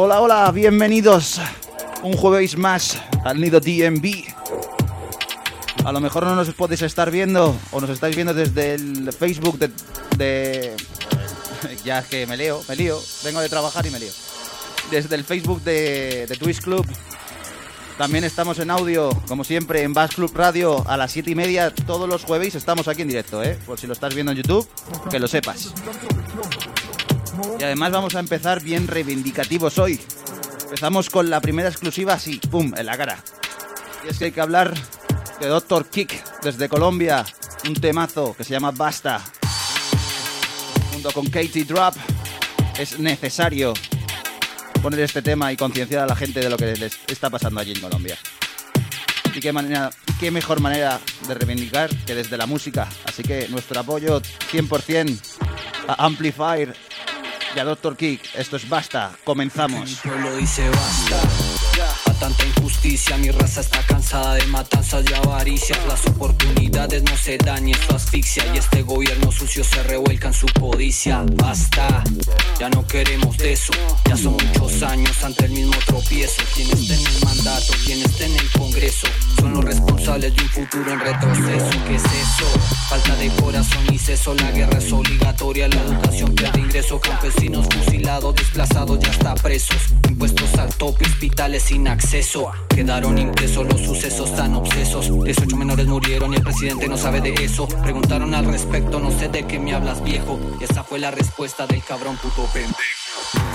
Hola, hola, bienvenidos un jueves más al Nido DMV. A lo mejor no nos podéis estar viendo o nos estáis viendo desde el Facebook de... de... ya es que me leo, me lío, vengo de trabajar y me lío. Desde el Facebook de, de Twitch Club. También estamos en audio, como siempre, en Bass Club Radio a las 7 y media. Todos los jueves estamos aquí en directo, ¿eh? Por si lo estás viendo en YouTube, que lo sepas. Y además vamos a empezar bien reivindicativos hoy. Empezamos con la primera exclusiva así, pum, en la cara. Y es que hay que hablar de Doctor Kick desde Colombia, un temazo que se llama Basta. Junto con Katie Drop, es necesario poner este tema y concienciar a la gente de lo que les está pasando allí en Colombia. Y qué, manera, qué mejor manera de reivindicar que desde la música. Así que nuestro apoyo 100% a Amplifier y a Doctor Kick. Esto es Basta, comenzamos. Basta. Tanta injusticia, mi raza está cansada de matanzas y avaricias. Las oportunidades no se dan y eso asfixia. Y este gobierno sucio se revuelca en su codicia. Basta, ya no queremos de eso. Ya son muchos años ante el mismo tropiezo. Quien esté en el mandato, quien en el congreso, son los responsables de un futuro en retroceso. ¿Qué es eso? Falta de corazón y ceso. La guerra es obligatoria, la educación pierde ingreso. Campesinos fusilados, desplazados, ya está presos. Impuestos al tope, hospitales sin acceso. Quedaron impresos los sucesos tan obsesos. 18 menores murieron y el presidente no sabe de eso. Preguntaron al respecto, no sé de qué me hablas viejo. Y esa fue la respuesta del cabrón puto pendejo.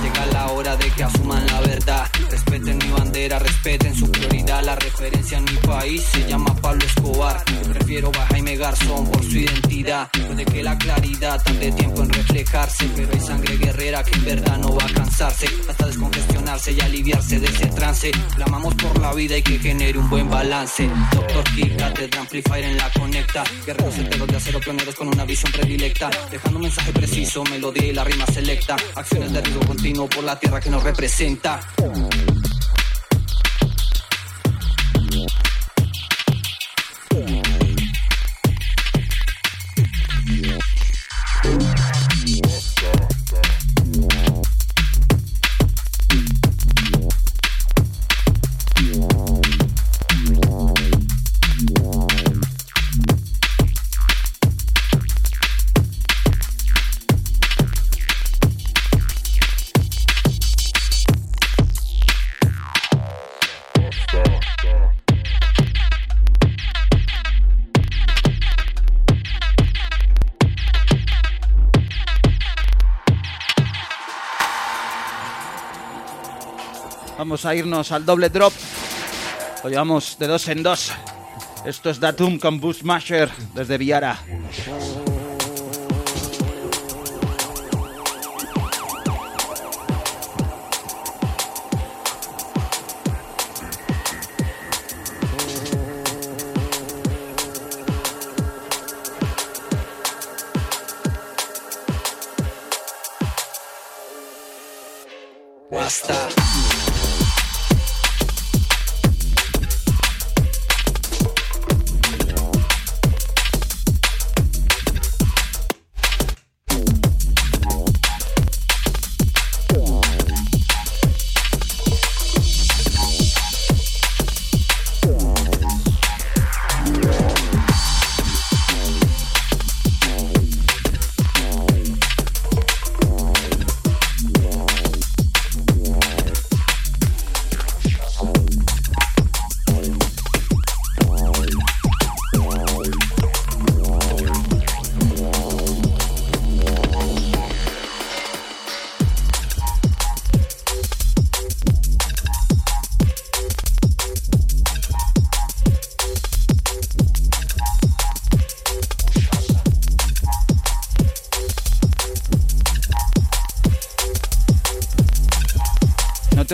Llega la hora de que asuman la verdad. Respeten mi bandera, respeten su prioridad. La referencia en mi país se llama Pablo Escobar. Prefiero a Jaime Garzón por su identidad. Puede que la claridad tarde tiempo en reflejarse. Pero hay sangre guerrera que en verdad no va a cansarse. Hasta descongestionarse y aliviarse de ese trance. Clamamos por la vida y que genere un buen balance. Doctor Kick, Catedra Amplifier en la conecta. Guerreros enteros de acero, pioneros con una visión predilecta. Dejando un mensaje preciso, melodía y la rima selecta. Acciones de riesgo continuo por la tierra que nos representa. Vamos a irnos al doble drop. Lo llevamos de dos en dos. Esto es Datum con Boost Masher desde Viara.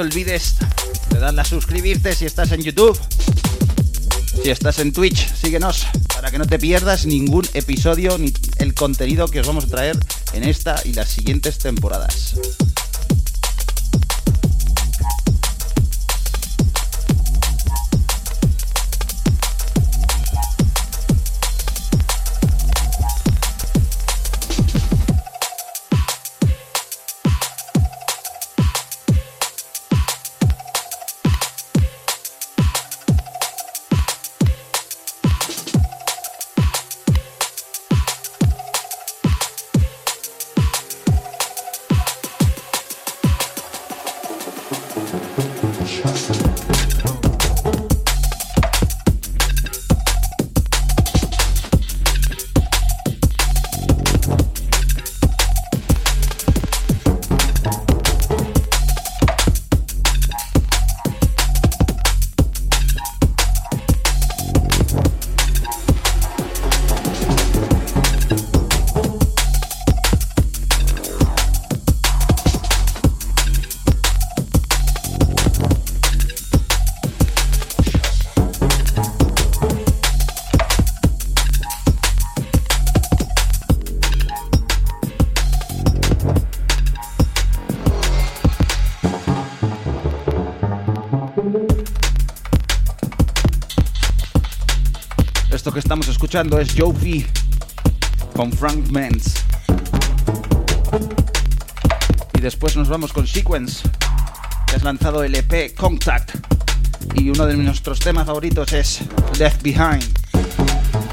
Olvides de darle a suscribirte si estás en YouTube. Si estás en Twitch, síguenos para que no te pierdas ningún episodio ni el contenido que os vamos a traer en esta y las siguientes temporadas. Escuchando es Joe V con Frank Menz. Y después nos vamos con Sequence, que has lanzado el EP Contact. Y uno de nuestros temas favoritos es Left Behind.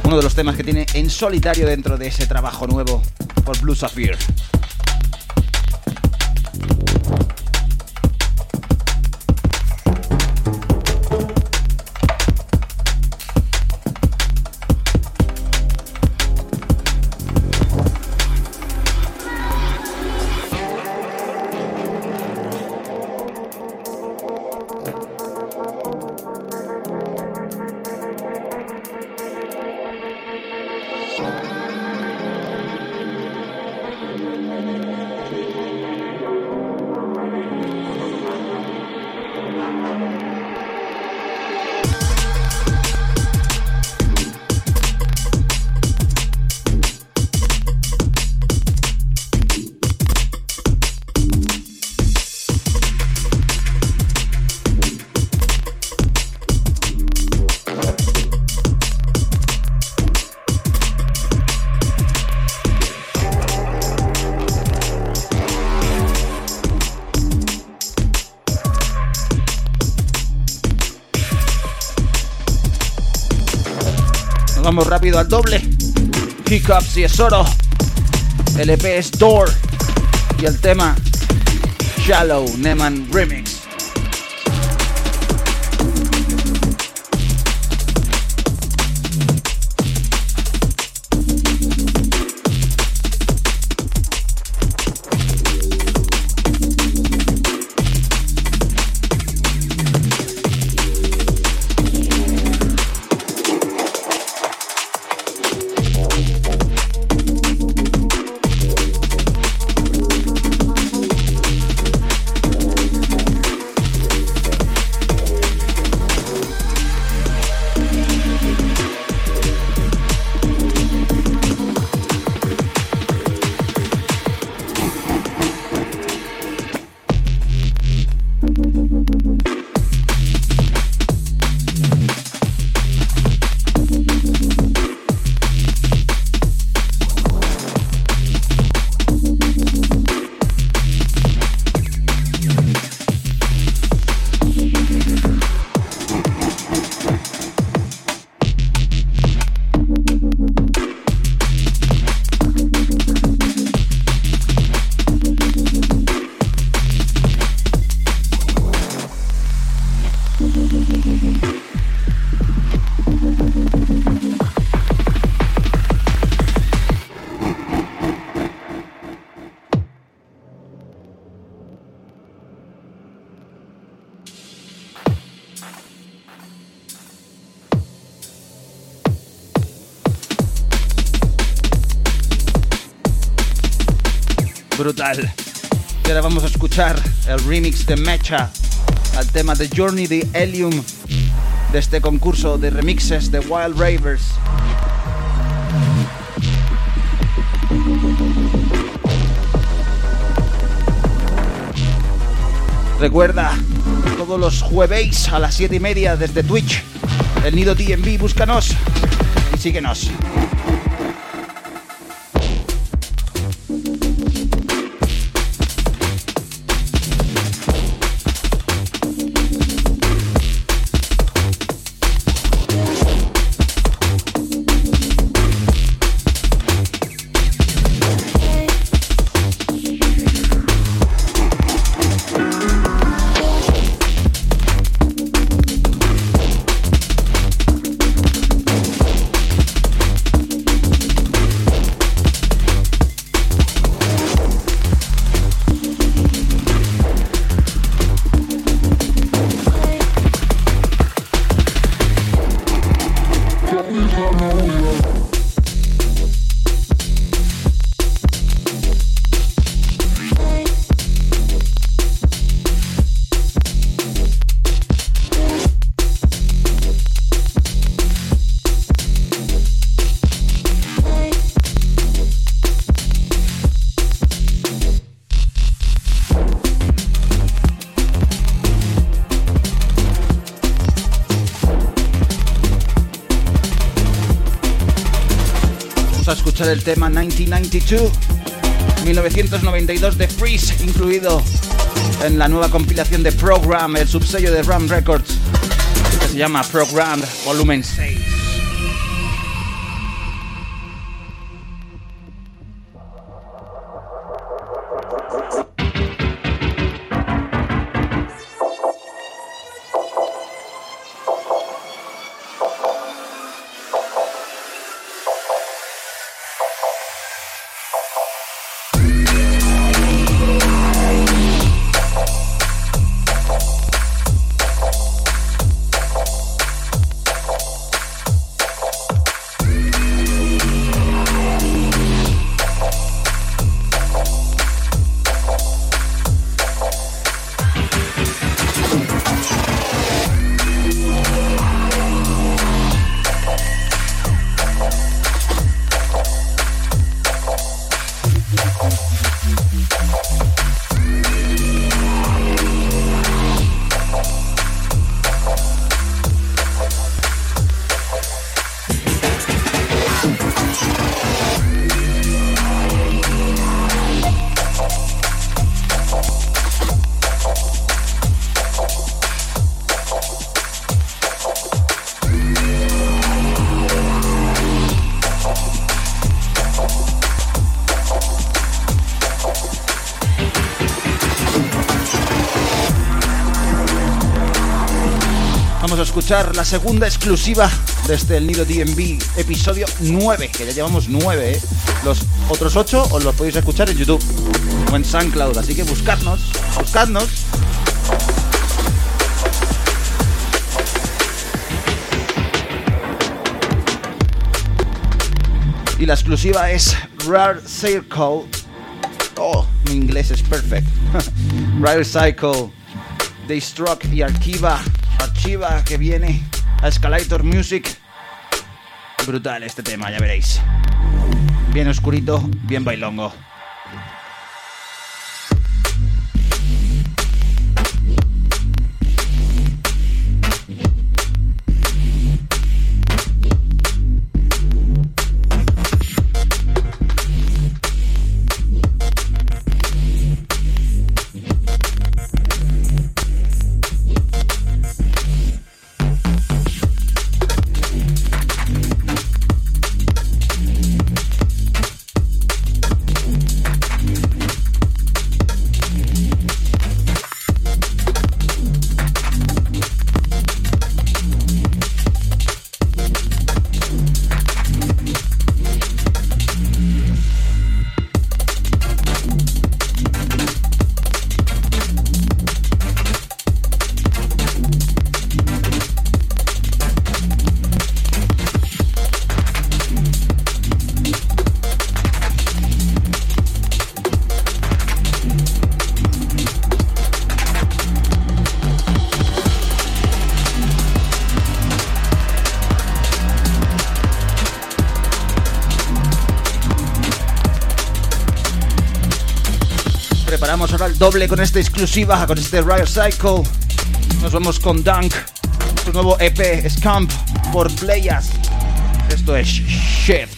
Uno de los temas que tiene en solitario dentro de ese trabajo nuevo por Blue Sapphire. Amen. Rápido al doble. Hiccups y es oro. El EP es Door. Y el tema Shallow Neman Remix. Remix de Mecha al tema de Journey de Helium de este concurso de remixes de Wild Ravers. Recuerda, todos los jueves a las 7 y media desde Twitch, el Nido DMV, búscanos y síguenos. Escuchar el tema 1992, 1992 de Freeze, incluido en la nueva compilación de Program, el subsello de Ram Records, que se llama Program Volumen 6. La segunda exclusiva de este El Nido DMV, episodio 9, que ya llevamos 9, ¿eh? Los otros 8 os los podéis escuchar en YouTube o en SoundCloud, así que buscadnos, buscadnos. Y la exclusiva es Rare Circle. Oh, mi inglés es perfecto. Rare Cycle, Destruct y Archiva Que viene a Escalator Music. Brutal este tema, ya veréis. Bien oscurito, bien bailongo. Doble con esta exclusiva, con este Riot Cycle. Nos vamos con Dunk, su nuevo EP Scamp por Playas. Esto es Shift.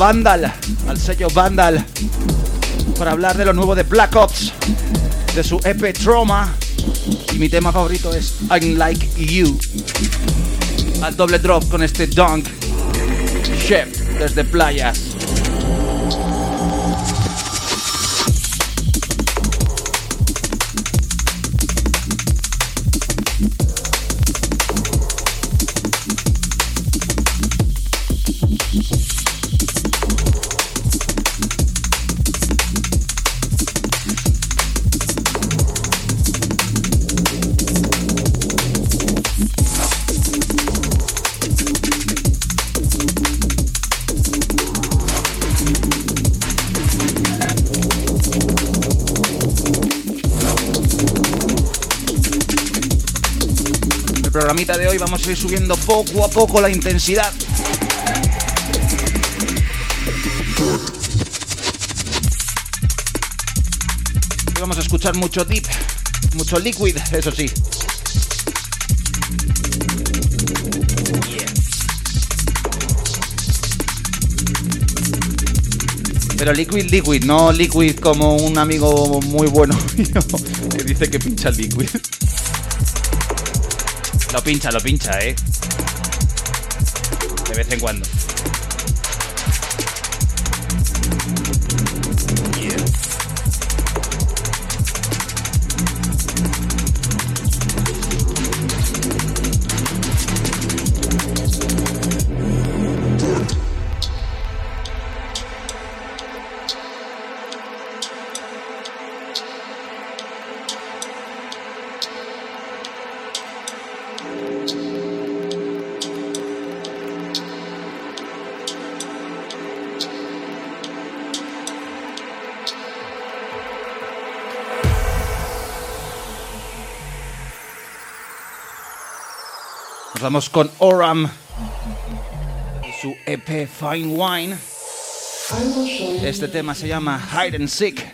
Vandal, al sello Vandal, para hablar de lo nuevo de Black Ops, de su EP Trauma. Y mi tema favorito es I'm Like You. Al doble drop con este dunk. Chef desde playas. De hoy vamos a ir subiendo poco a poco la intensidad. vamos a escuchar mucho deep, mucho liquid, eso sí. Pero liquid, liquid, no liquid como un amigo muy bueno que dice que pincha liquid. Lo pincha, lo pincha, ¿eh? De vez en cuando. Vamos con Oram y su EP Fine Wine. Este tema se llama Hide and Seek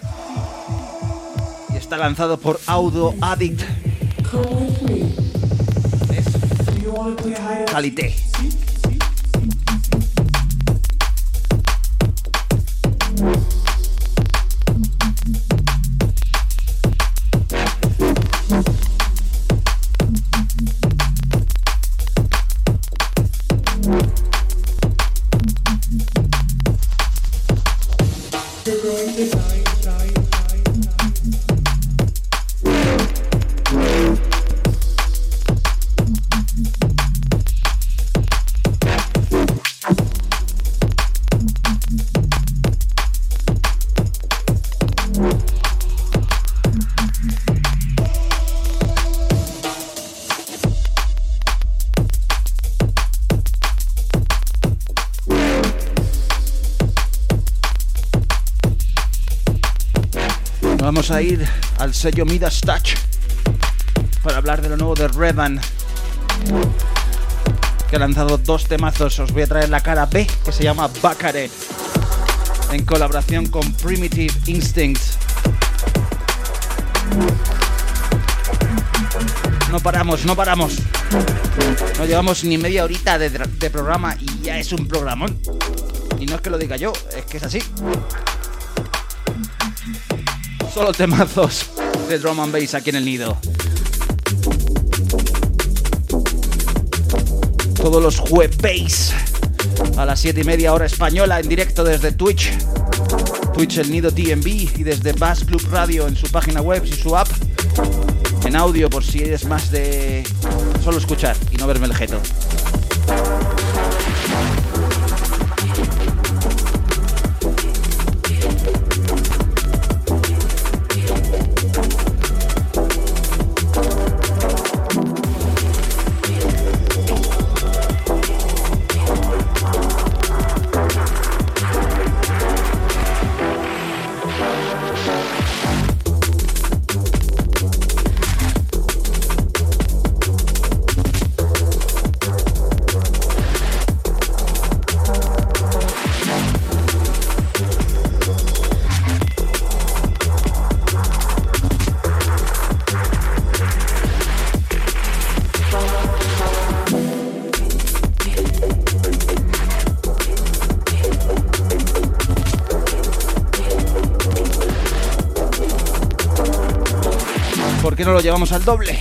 y está lanzado por Audio Addict. Es Calité. A ir al sello Midas Touch para hablar de lo nuevo de Revan, que ha lanzado dos temazos. Os voy a traer la cara B, que se llama Bacare, en colaboración con Primitive Instinct. No paramos, no paramos. No llevamos ni media horita de programa y ya es un programón. Y no es que lo diga yo, es que es así. Solo temazos de drum and bass aquí en el nido. Todos los jueves a las 7 y media hora española en directo desde Twitch. Twitch el nido TMB y desde Bass Club Radio en su página web y su app. En audio por si eres más de solo escuchar y no verme el jeto. No lo llevamos al doble?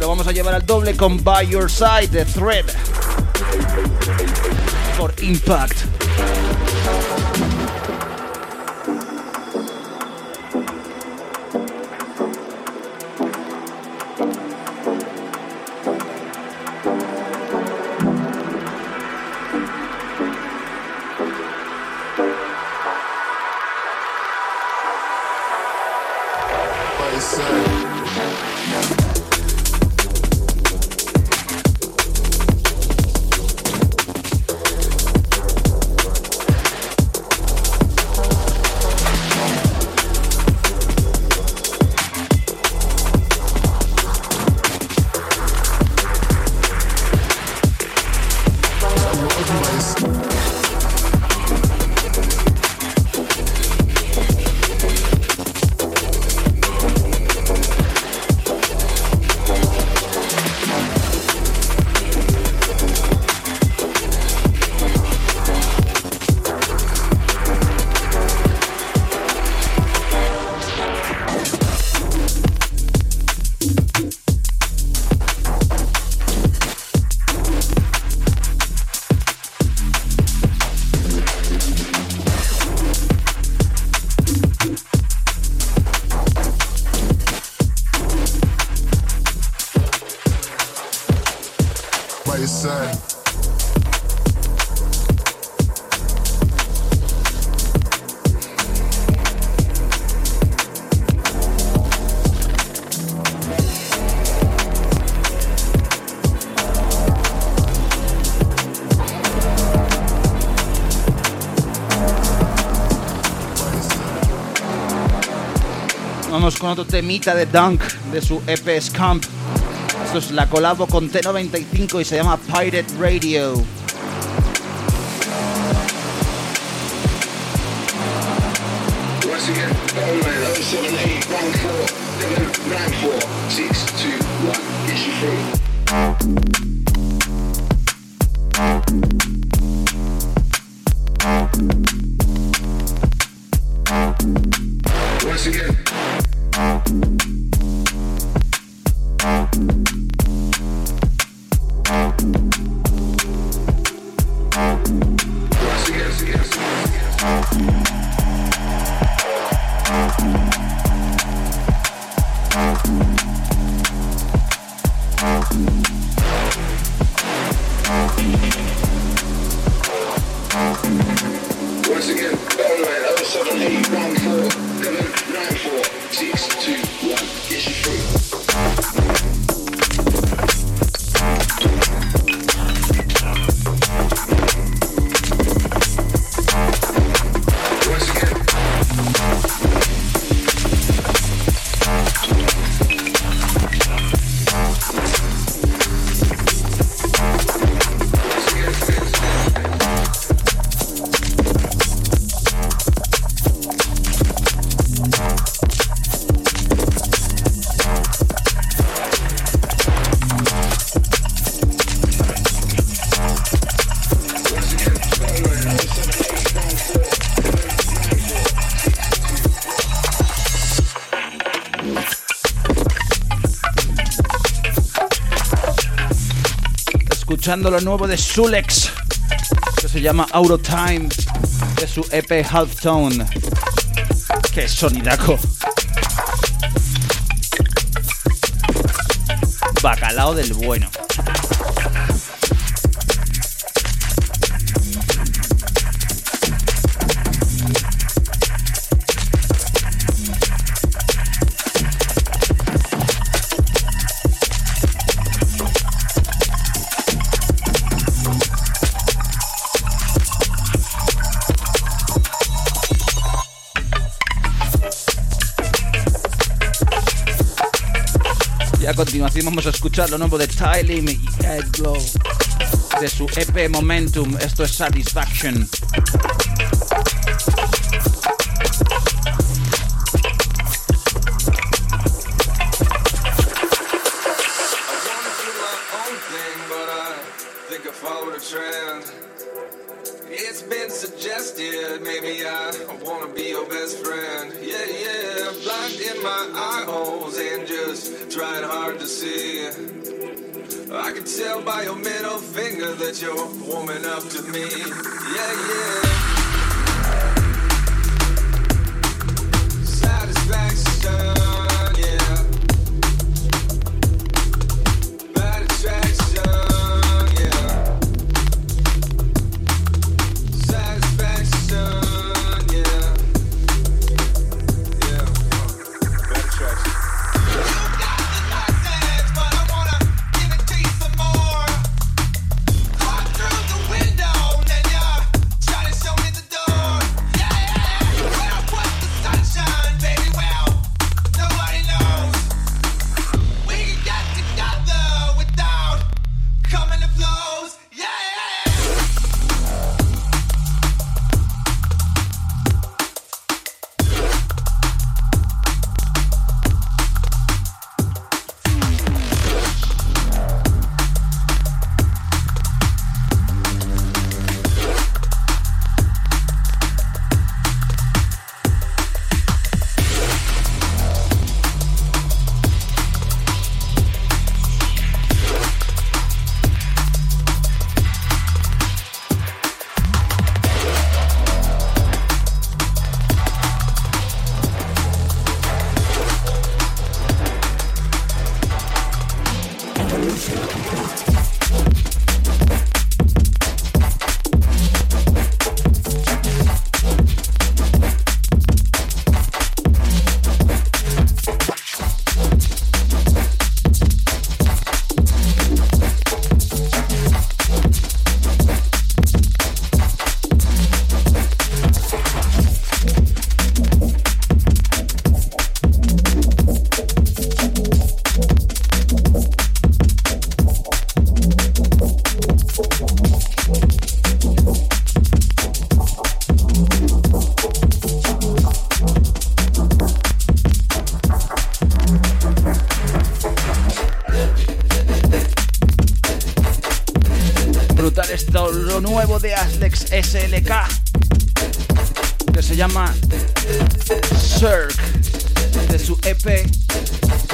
Lo vamos a llevar al doble con By Your Side de Thread por Impact. Con otro temita de Dunk de su EP Scamp. Esto es la colabo con T95 y se llama Pirate Radio. Once again, the hotline 07814 794 624. Escuchando lo nuevo de Sulex, que se llama Out of Time, de su EP Halftone. ¡Qué sonidaco! Bacalao del bueno. Continuación vamos a escuchar lo nuevo de Tylim y Ed Glow de su EP Momentum. Esto es Satisfaction. Up to me. Yeah, yeah.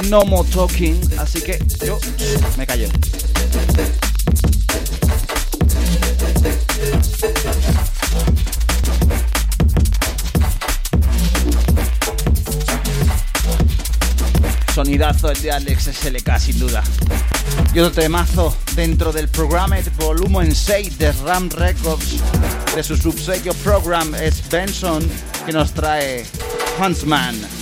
No More Talking, así que yo me callo. Sonidazo el de Alex SLK sin duda. Y otro temazo dentro del programa Volumen 6 de Ram Records de su subsello Program es Benson que nos trae Huntsman.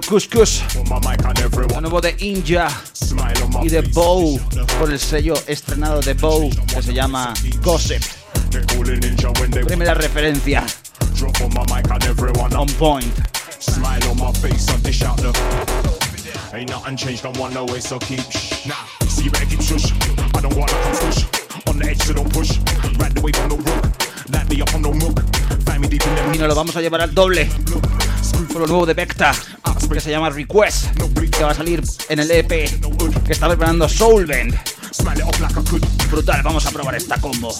Escuchando nuevo de Inja y de Bow por el sello estrenado de Bow que se llama Gossip. Primera referencia. On point. Smile on my face, on dish out the. Ain't nothing changed, don't want no way, so keep shh. Nah, see you better keep shush. I don't come push. On the edge, so don't push. Right away from the rook. Light me up on no mook. Find me deep in the. Y nos lo vamos a llevar al doble. Por lo nuevo de Vecta, que se llama Request, que va a salir en el EP que está preparando Soulbend. Brutal, vamos a probar esta combo.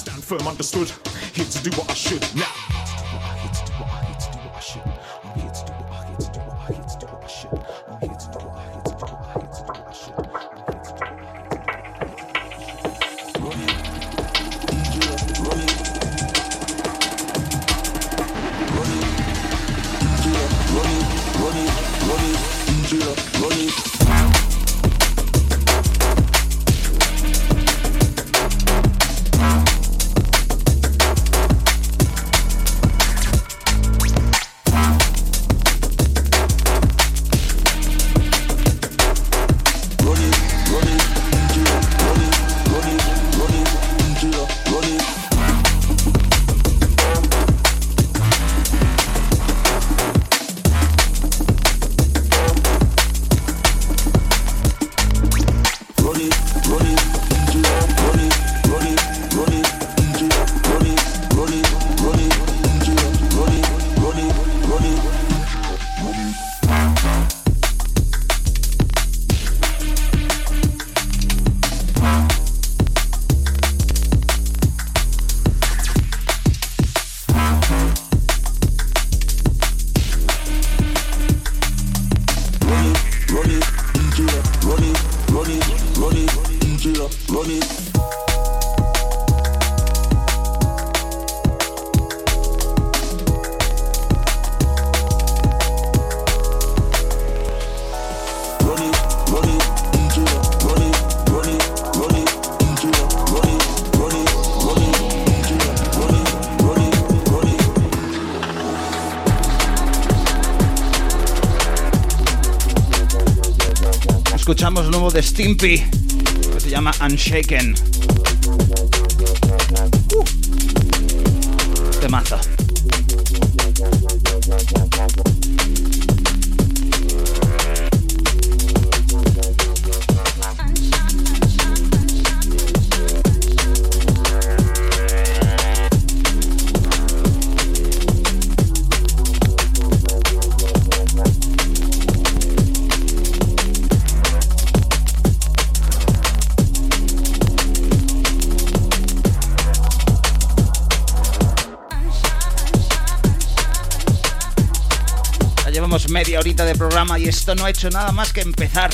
De Stimpy, que se llama Unshaken. De programa y esto no ha hecho nada más que empezar.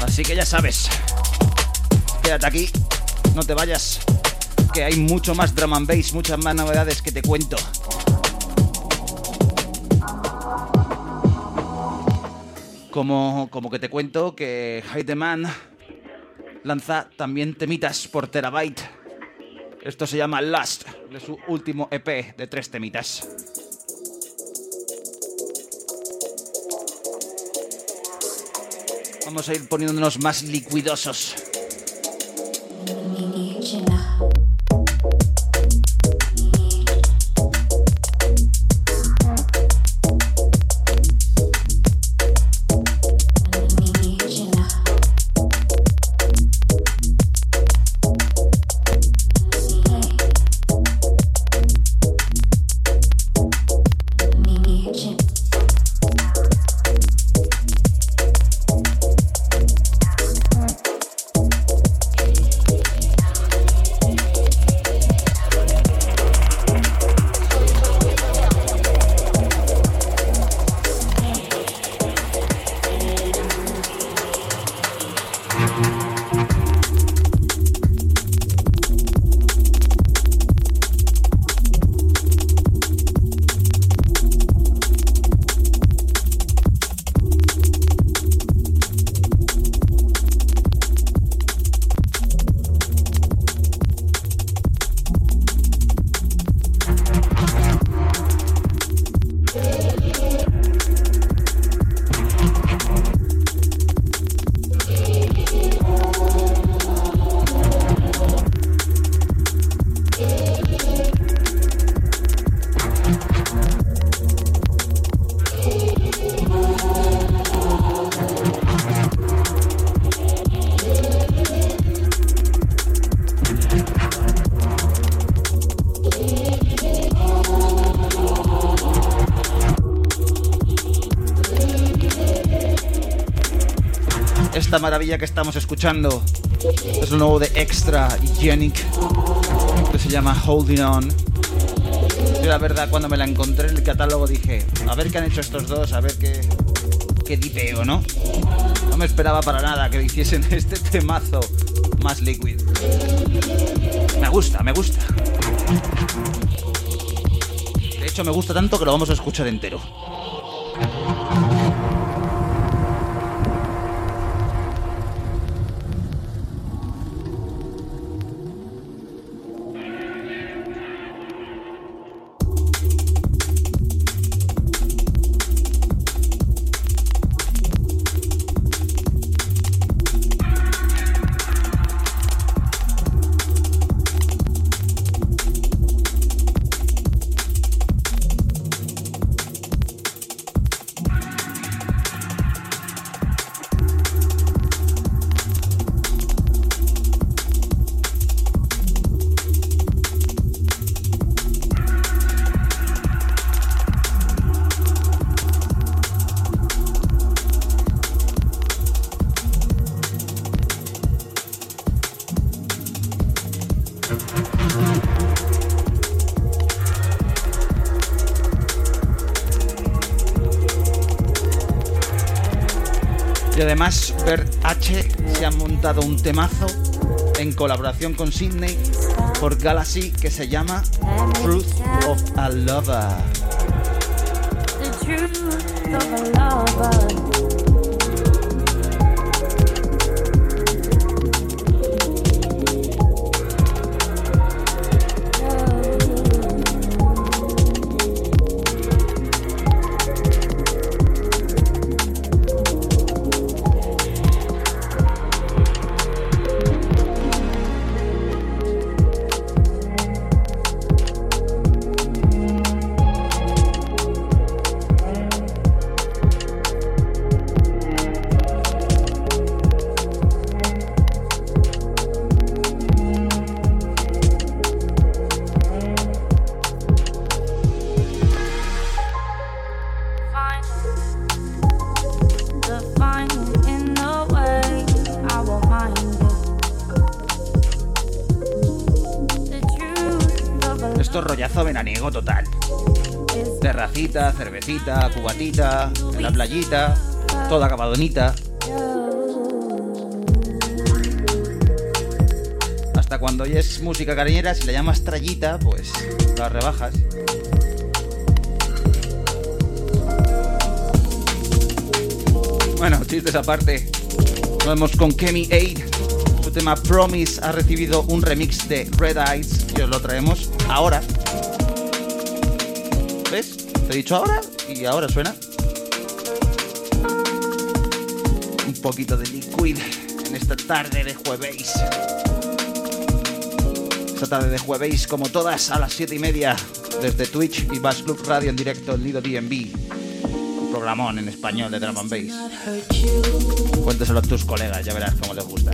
Así que ya sabes, quédate aquí, no te vayas, que hay mucho más drum and bass, muchas más novedades que te cuento. Como, como que te cuento que Hide Man lanza también temitas por terabyte. Esto se llama Last, de su último EP de tres temitas. Vamos a ir poniéndonos más liquidosos. Que estamos escuchando. Es lo nuevo de Extra y Genic, que se llama Holding On. Yo la verdad cuando me la encontré en el catálogo dije, a ver qué han hecho estos dos, a ver qué, qué dipeo, ¿no? No me esperaba para nada que hiciesen este temazo más liquid. Me gusta, me gusta. De hecho me gusta tanto que lo vamos a escuchar entero. Además, Bert H se ha montado un temazo en colaboración con Sydney por Galaxy que se llama Truth of a Lover. The truth of a lover. Cervecita, cubatita, la playita, toda acabadonita. Hasta cuando oyes música cariñera, si la llamas trallita, pues la rebajas. Bueno, chistes aparte. Nos vemos con Kemi 8. Su tema Promise ha recibido un remix de Red Eyes y os lo traemos ahora. Dicho ahora y ahora suena. Un poquito de liquid en esta tarde de jueves. Esta tarde de jueves, como todas, a las 7 y media, desde Twitch y Bass Club Radio en directo en Nido DMV. Un programón en español de Drum and Bass. Cuéntaselo a tus colegas, ya verás cómo les gusta.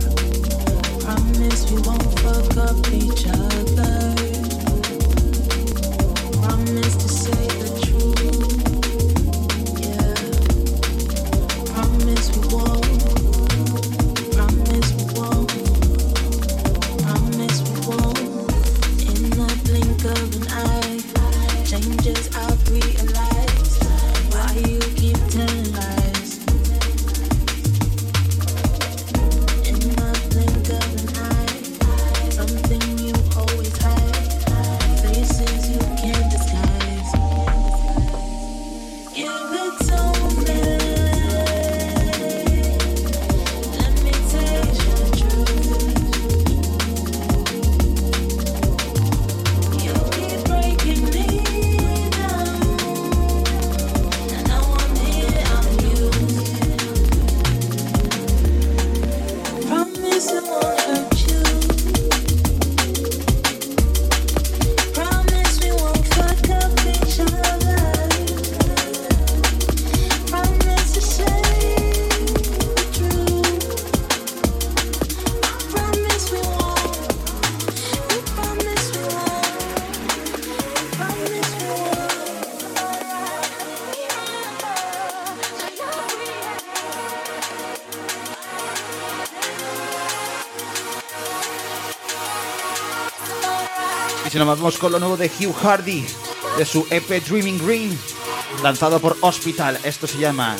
Si nos vamos con lo nuevo de Hugh Hardy, de su EP Dreaming Green, lanzado por Hospital. Esto se llama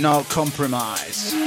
No Compromise.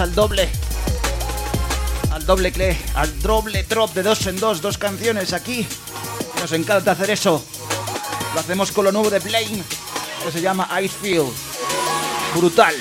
Al doble. Al doble cle, al doble drop de dos en dos, dos canciones aquí. Nos encanta hacer eso. Lo hacemos con lo nuevo de Blame, que se llama Icefield. Brutal.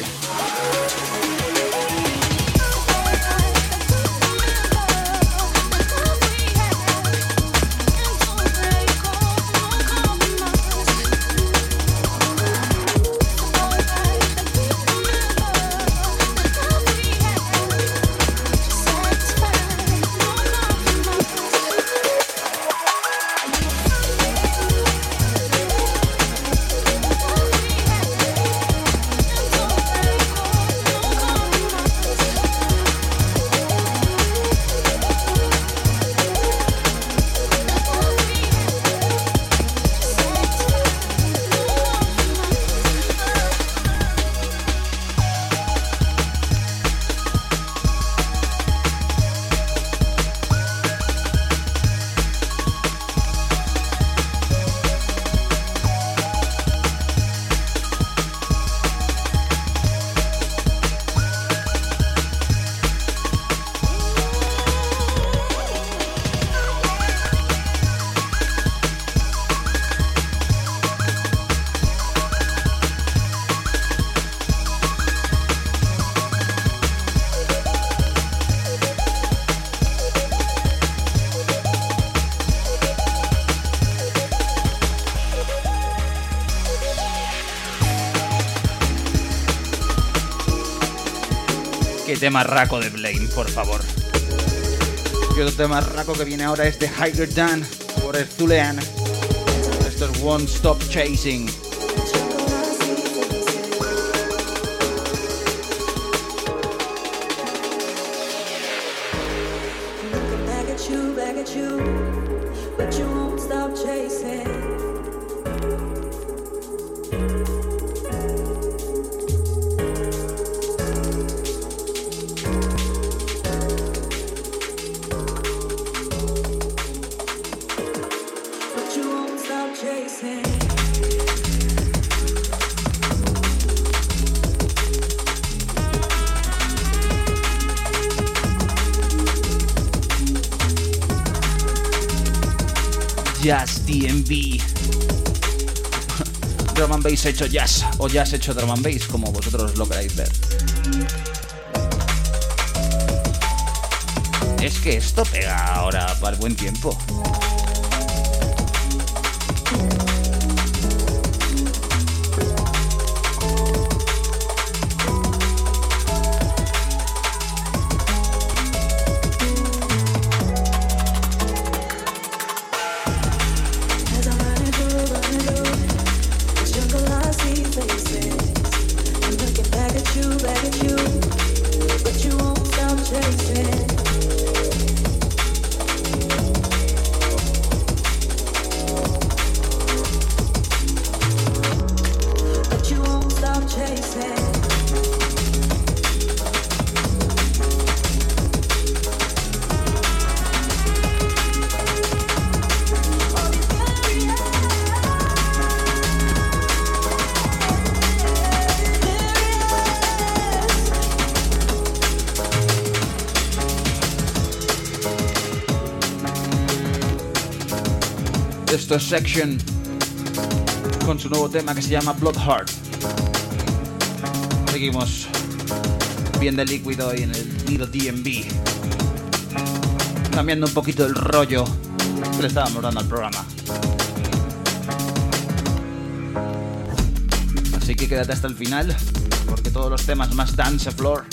Tema raco de Blame, por favor. Y otro tema raco que viene ahora es de Higher Dan por Ertulean. Esto es One Stop Chasing. Back at you, back at you, but you won't stop chasing. And hecho jazz o jazz hecho drum and bass, como vosotros lo queráis ver. Es que esto pega ahora para el buen tiempo. Esto es Section con su nuevo tema que se llama Bloodheart. Seguimos bien de líquido hoy en el Nido DMV. Cambiando un poquito el rollo que le estábamos dando al programa. Así que quédate hasta el final, porque todos los temas más dance floor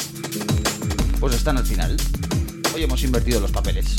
pues están al final. Hoy hemos invertido los papeles.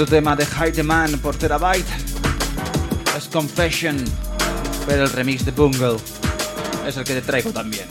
Otro tema de High Demand por Terabyte es Confession, pero el remix de Bungle es el que te traigo también.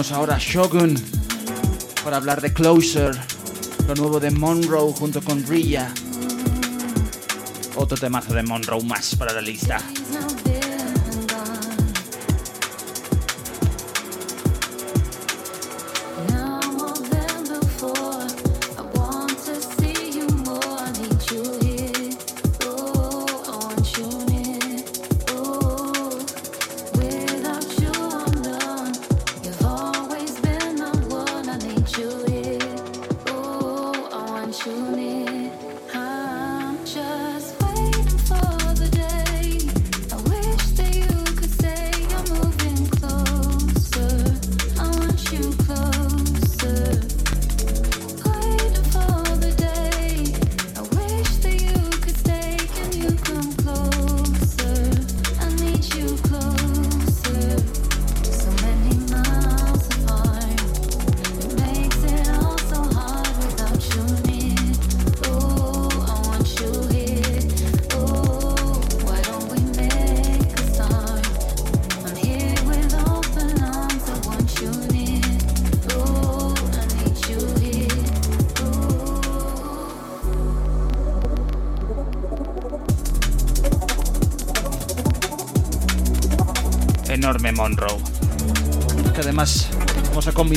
Ahora a Shogun para hablar de Closer, lo nuevo de Monroe junto con Rilla. Otro temazo de Monroe más para la lista.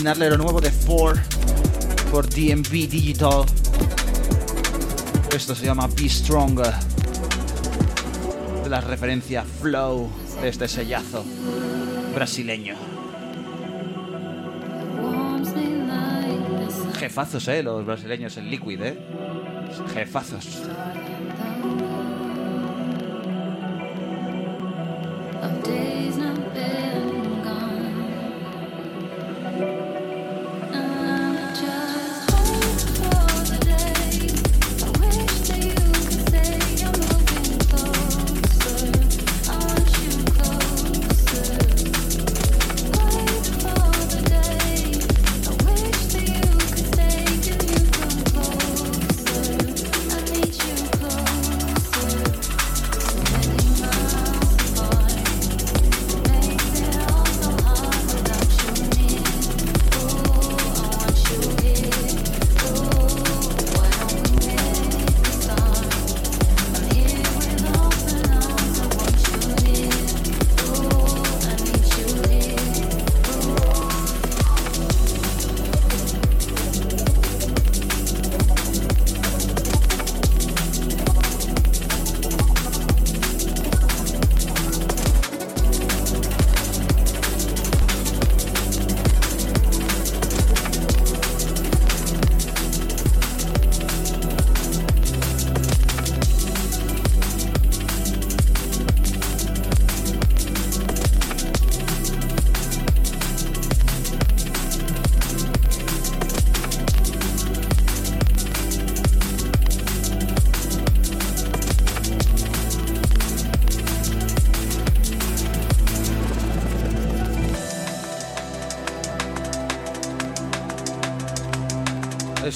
Combinarle lo nuevo de 4 por DMV Digital. Esto se llama Be Stronger. La referencia Flow de este sellazo brasileño. Jefazos, eh, los brasileños en Liquid, eh. Jefazos.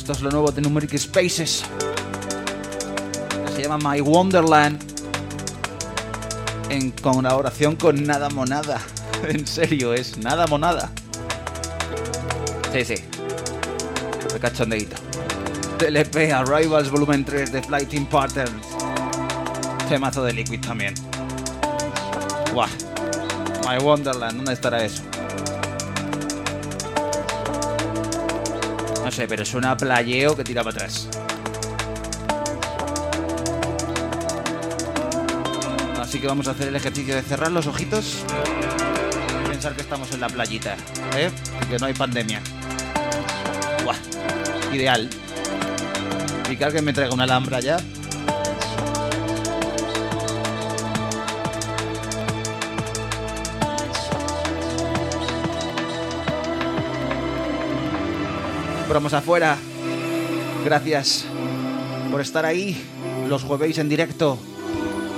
Esto es lo nuevo de Numeric Spaces. Se llama My Wonderland. En colaboración con Nada Monada. En serio, es Nada Monada. Sí, sí. De cachondeito. EP Arrivals Volumen 3 de Flighting Patterns. Temazo de Liquid también. Guau. My Wonderland, ¿dónde estará eso? Sé, pero suena playeo que tira para atrás. Así que vamos a hacer el ejercicio de cerrar los ojitos y pensar que estamos en la playita, ¿eh? Que no hay pandemia. Buah, ideal. Y que alguien me traiga una alhambra ya. Promos afuera. Gracias por estar ahí. Los jueves en directo.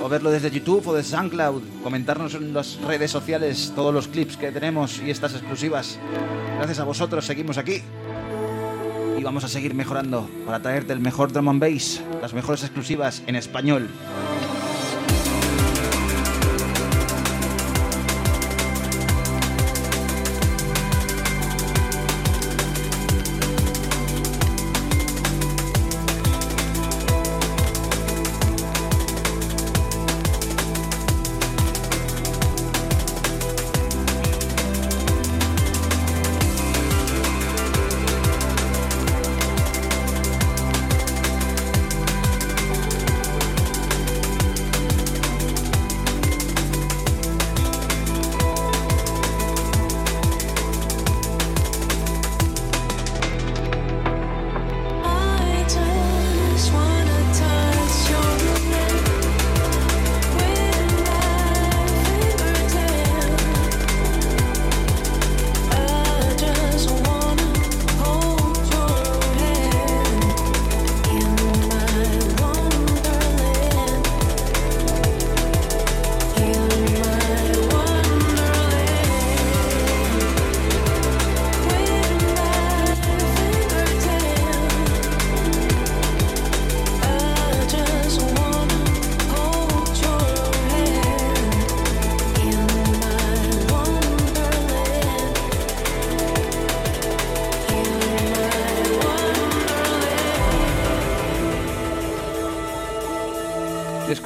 O verlo desde YouTube o de SoundCloud. Comentarnos en las redes sociales todos los clips que tenemos y estas exclusivas. Gracias a vosotros seguimos aquí. Y vamos a seguir mejorando para traerte el mejor drum and bass. Las mejores exclusivas en español.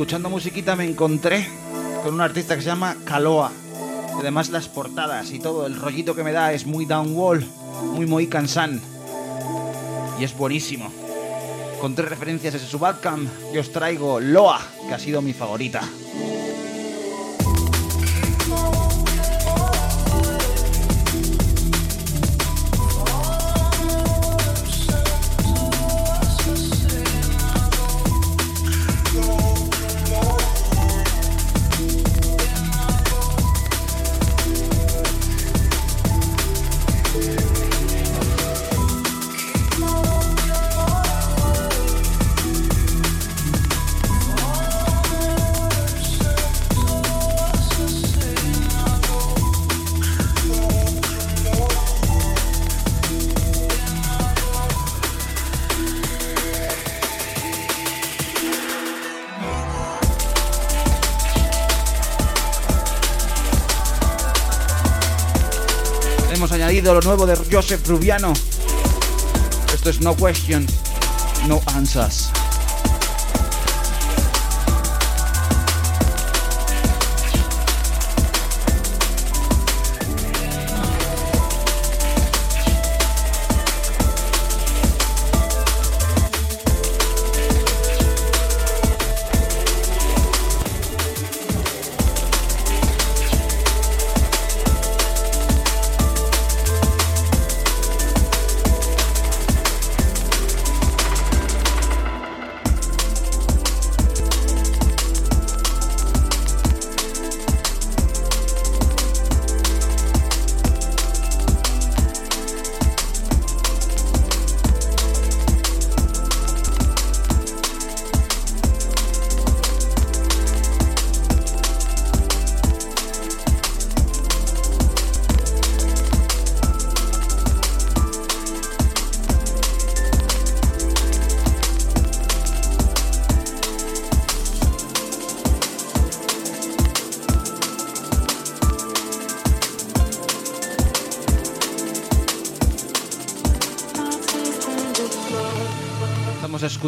Escuchando musiquita me encontré con un artista que se llama Kaloa. Y Además las portadas y todo el rollito que me da es muy downwall, muy Mohican Sun. Y es buenísimo. Con tres referencias en su Bandcamp, yo os traigo Loa, que ha sido mi favorita. Lo nuevo de Joseph Rubiano. Esto es No Question, No Answers.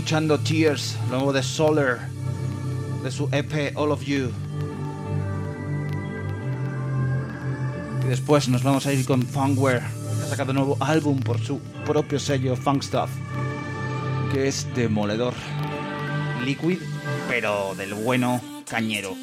Tears, lo nuevo de Solar, de su EP All of You. Y después nos vamos a ir con Funkware, que ha sacado un nuevo álbum por su propio sello Funk Stuff, que es demoledor. Liquid, pero del bueno cañero.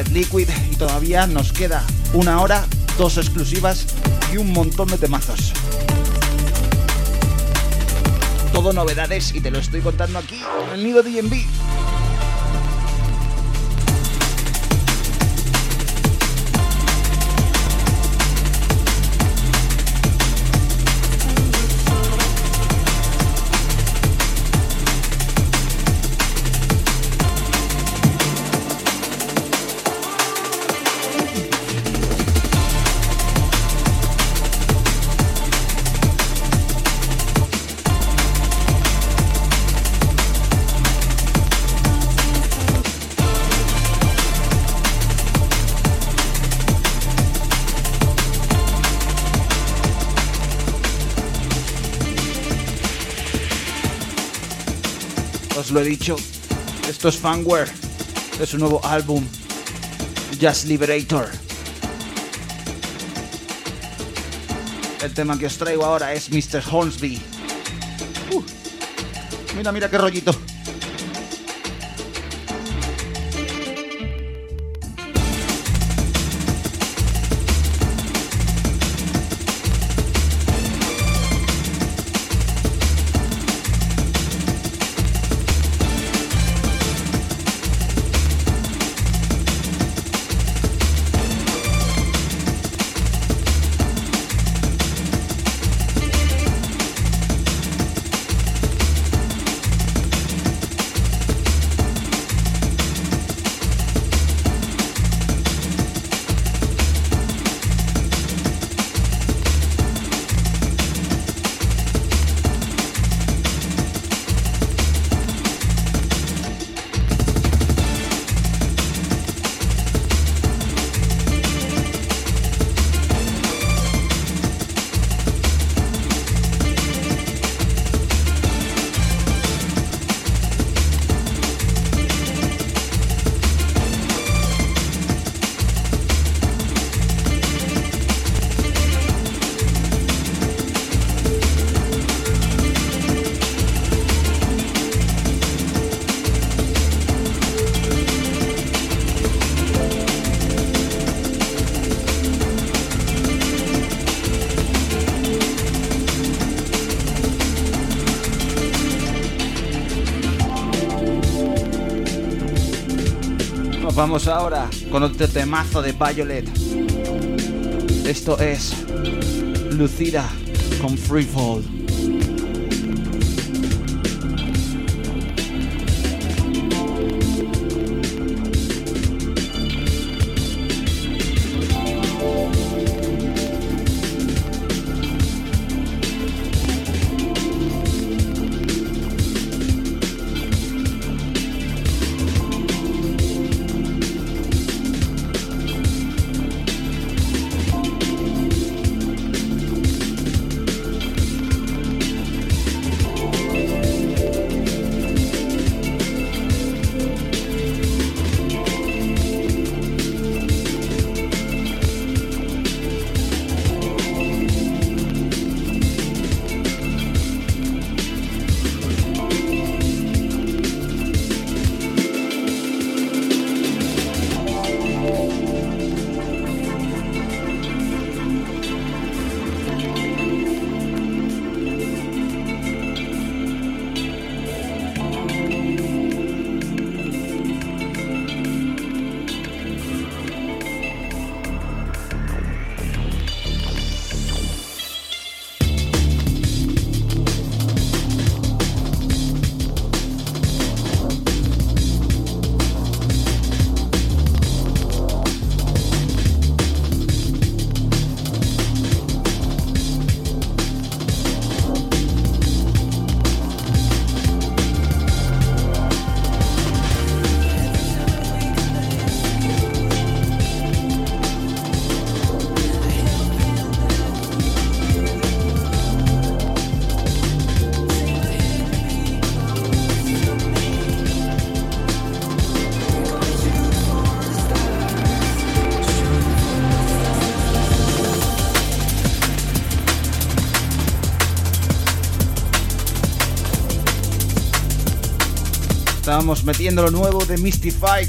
Liquid y todavía nos queda una hora, dos exclusivas y un montón de temazos. Todo novedades y te lo estoy contando aquí en el Nido DMV. Lo he dicho, esto es Fanware de su nuevo álbum Just Liberator. El tema que os traigo ahora es Mr. Hornsby. Uh, mira, mira qué rollito. Nos vamos ahora con otro temazo de Violet. Esto es Lucida con Freefall. Estábamos metiendo lo nuevo de Mystify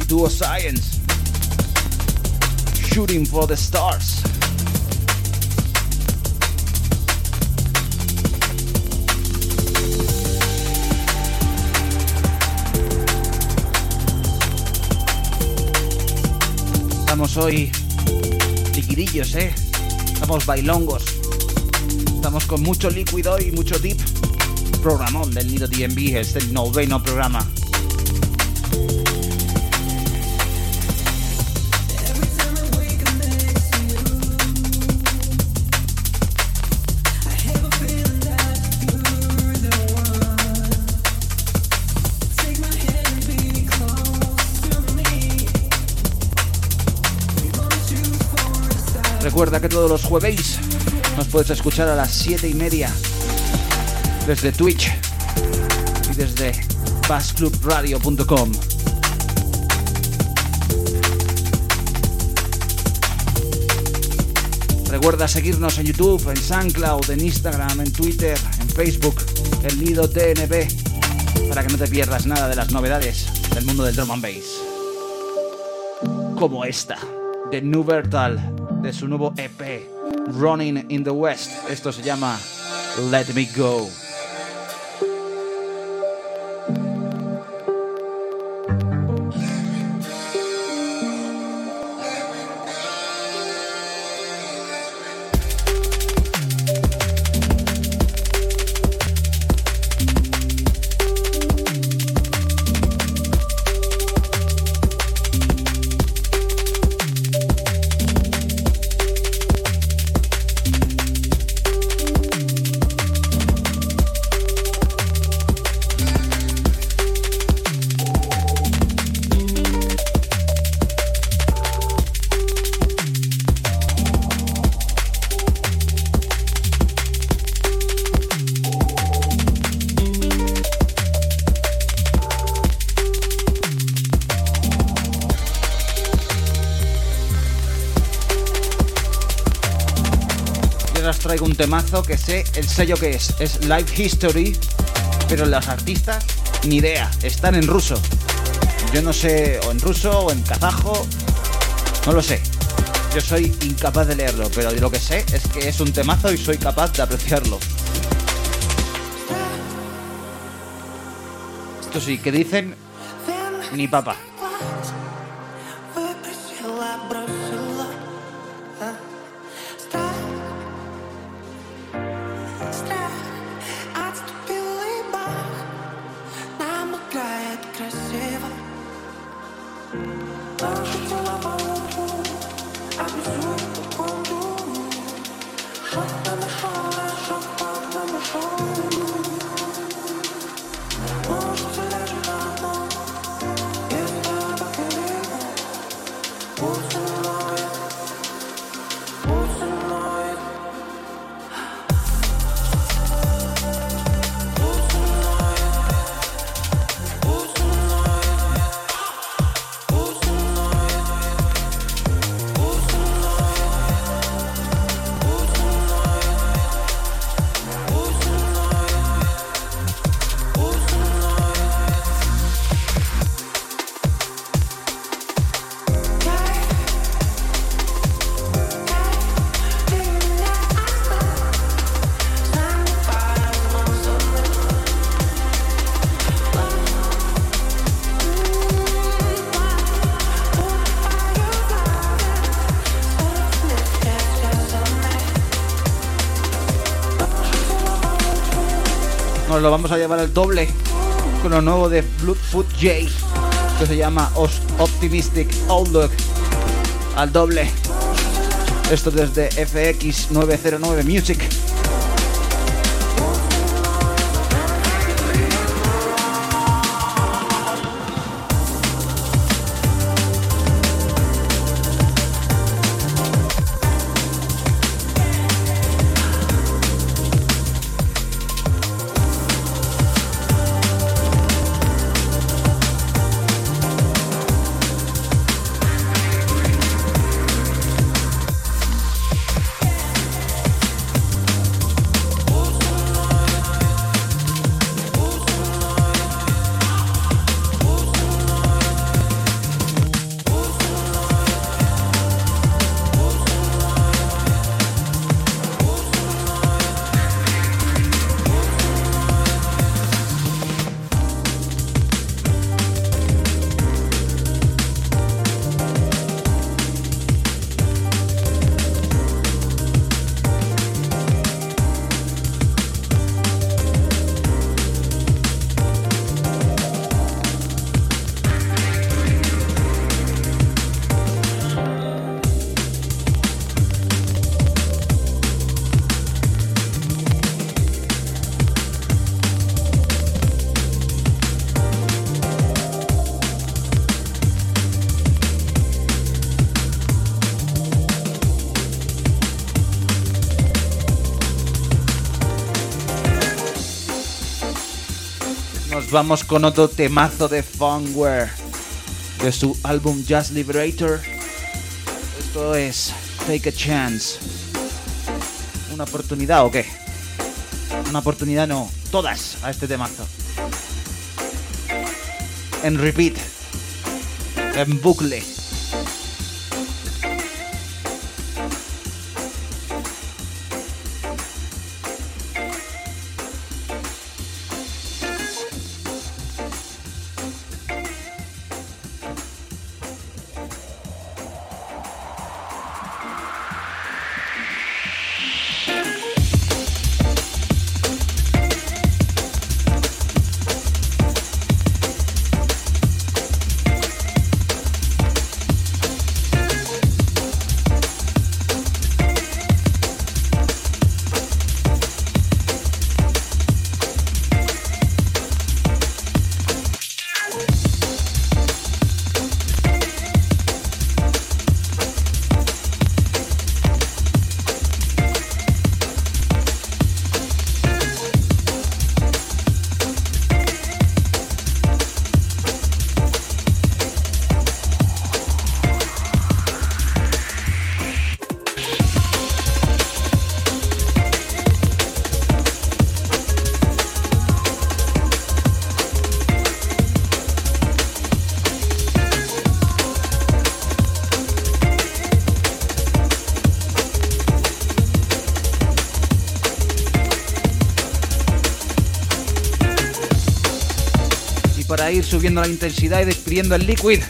y Duo Science. Shooting for the Stars. Estamos hoy liquidillos, ¿eh? Estamos bailongos. Estamos con mucho líquido y mucho deep programón del Nido DMV, es el noveno programa. Recuerda que todos los jueves nos puedes escuchar a las 7 y media desde Twitch y desde bassclubradio.com. Recuerda seguirnos en YouTube, en SoundCloud, en Instagram, en Twitter, en Facebook, el Nido TNB, para que no te pierdas nada de las novedades del mundo del drum and bass. Como esta, de Nubertal, de su nuevo EP, Running in the West. Esto se llama Let Me Go. Temazo que sé el sello que es. Es Life History, pero los artistas, ni idea, están en ruso. Yo no sé, o en ruso o en kazajo, no lo sé. Yo soy incapaz de leerlo, pero lo que sé es que es un temazo y soy capaz de apreciarlo. Esto sí, que dicen ni papa. Nos lo vamos a llevar al doble con lo nuevo de Bloodfoot J, que se llama Optimistic Outlook. Al doble. Esto desde FX909 Music. Vamos con otro temazo de Funware de su álbum Just Liberator. Esto es Take a Chance. ¿Una oportunidad o qué? Una oportunidad no, todas a este temazo. En repeat. En bucle. Subiendo la intensidad y despidiendo el liquid,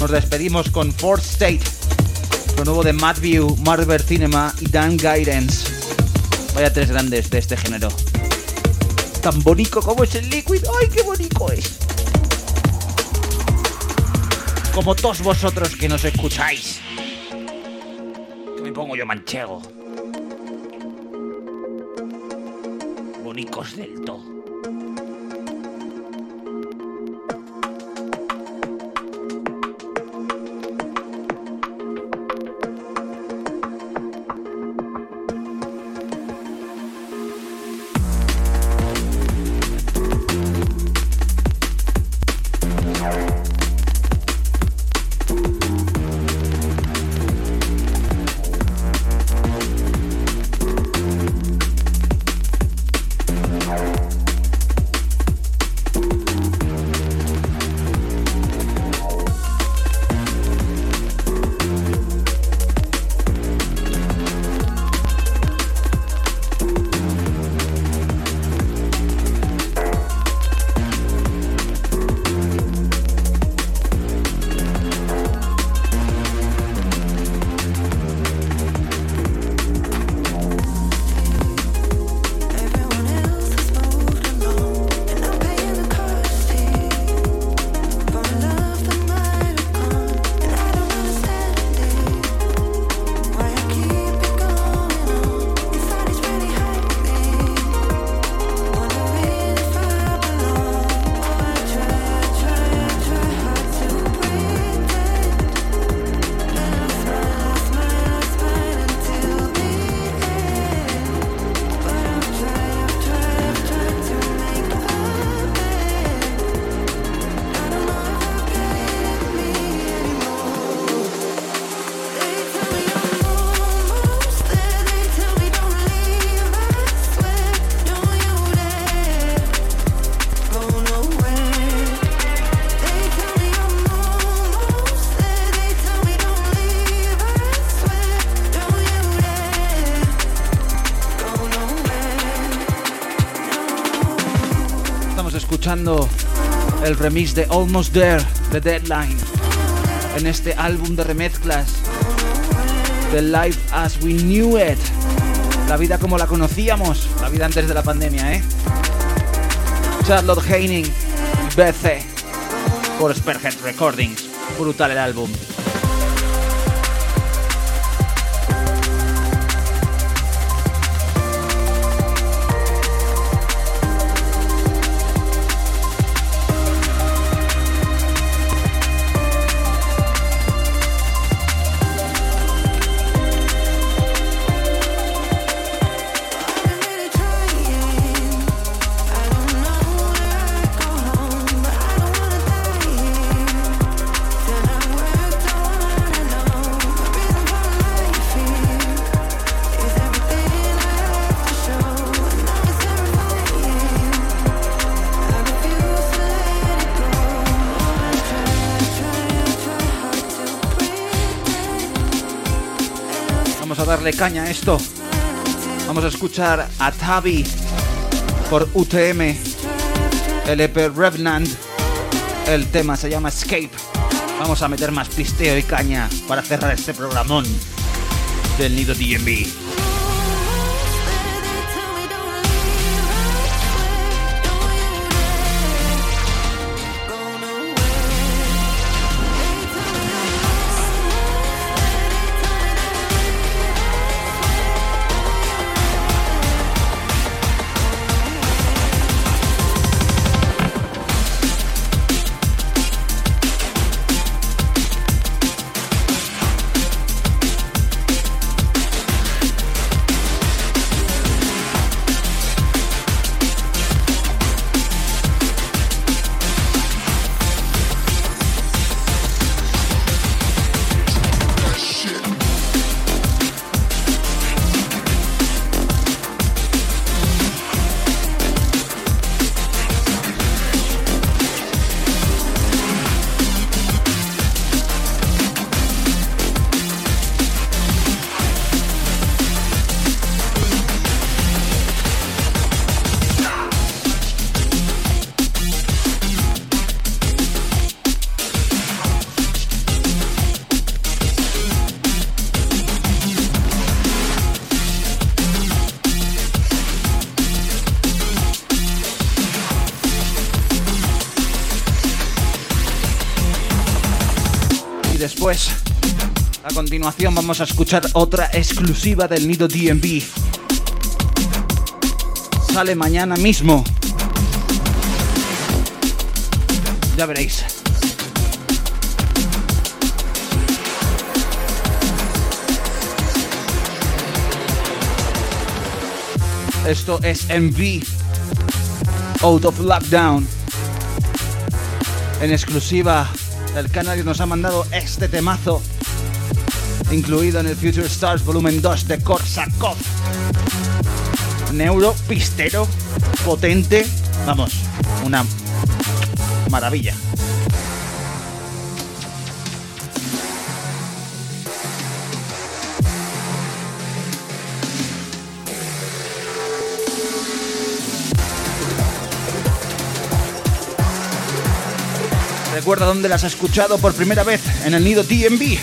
nos despedimos con Fourth State, lo nuevo de Matt View, Marver Cinema y Dan Guidance. Vaya tres grandes de este género. Tan bonito como es el liquid, ¡ay qué bonito es! Como todos vosotros que nos escucháis. Que me pongo yo manchego. El remix de Almost There, The Deadline, en este álbum de remezclas The Life as We Knew It, la vida como la conocíamos, la vida antes de la pandemia, ¿eh? Charlotte Heining, BC, por Spearhead Recordings, brutal el álbum. Caña esto. Vamos a escuchar a Tavi por UTM, el EP Revenant. El tema se llama Escape. Vamos a meter más pisteo y caña para cerrar este programón del Nido DMV. Continuación, vamos a escuchar otra exclusiva del Nido DMV. Sale mañana mismo. Ya veréis. Esto es MV Out of Lockdown. En exclusiva, el canario nos ha mandado este temazo, incluido en el Future Stars Volumen 2 de Korsakov. Neuro, pistero, potente, vamos, una maravilla. Recuerda dónde las has escuchado por primera vez en el Nido DMV,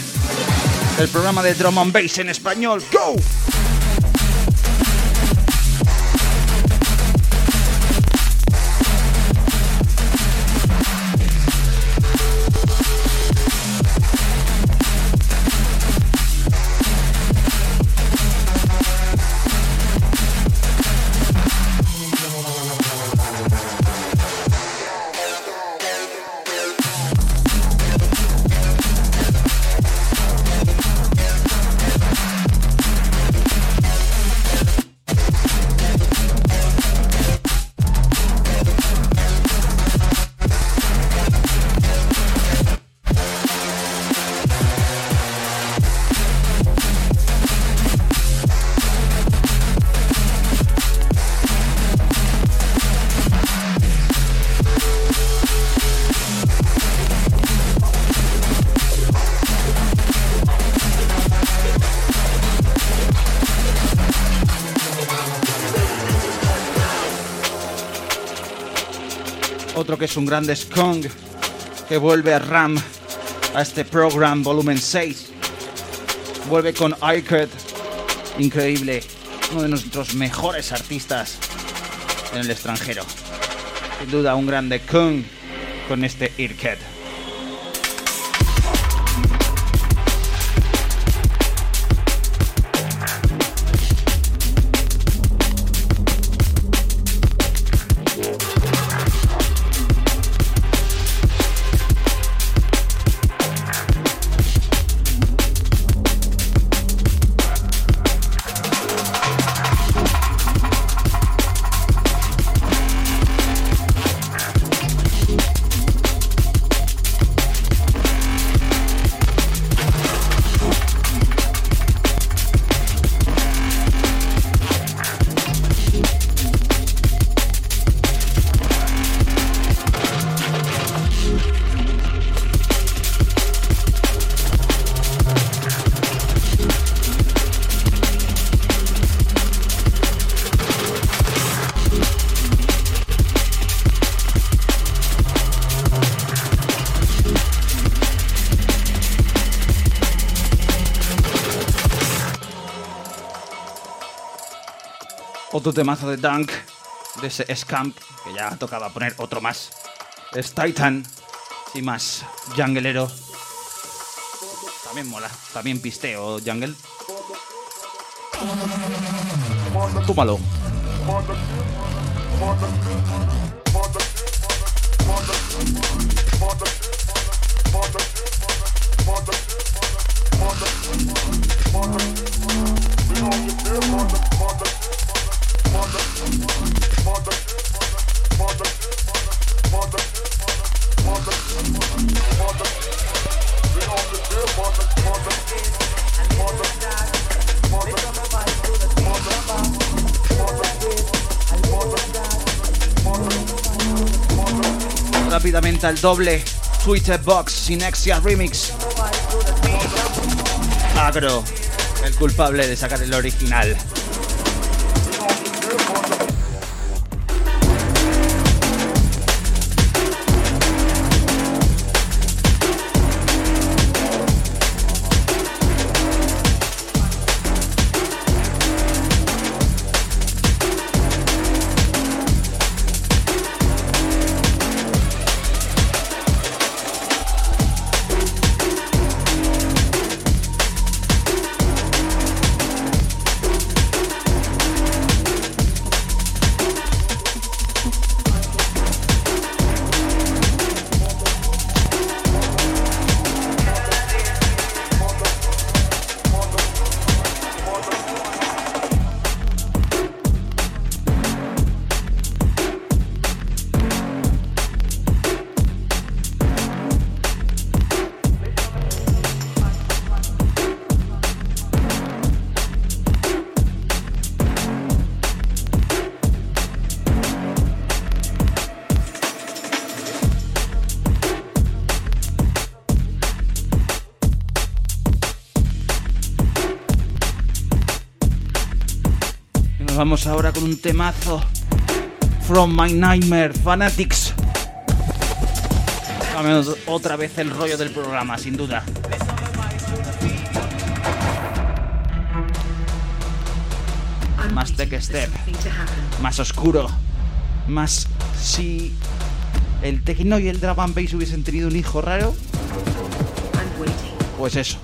el programa de Drum and Bass en español. ¡Go! Otro que es un grande skunk que vuelve a RAM a este program volumen 6. Vuelve con iCut, increíble, uno de nuestros mejores artistas en el extranjero. Sin duda un grande Kung con este Irket. Otro temazo de Dunk, de ese Scamp, que ya tocaba poner otro más. Es Titan, y más Junglero. También mola, también pisteo Jungle. Tómalo. Al doble. Twitter Box Sinexia Remix. Agro, el culpable de sacar el original. Vamos ahora con un temazo. From My Nightmare Fanatics. Cambiamos otra vez el rollo del programa, sin duda. Más tech step, más oscuro, más si el techno y el drum and bass hubiesen tenido un hijo raro, pues eso.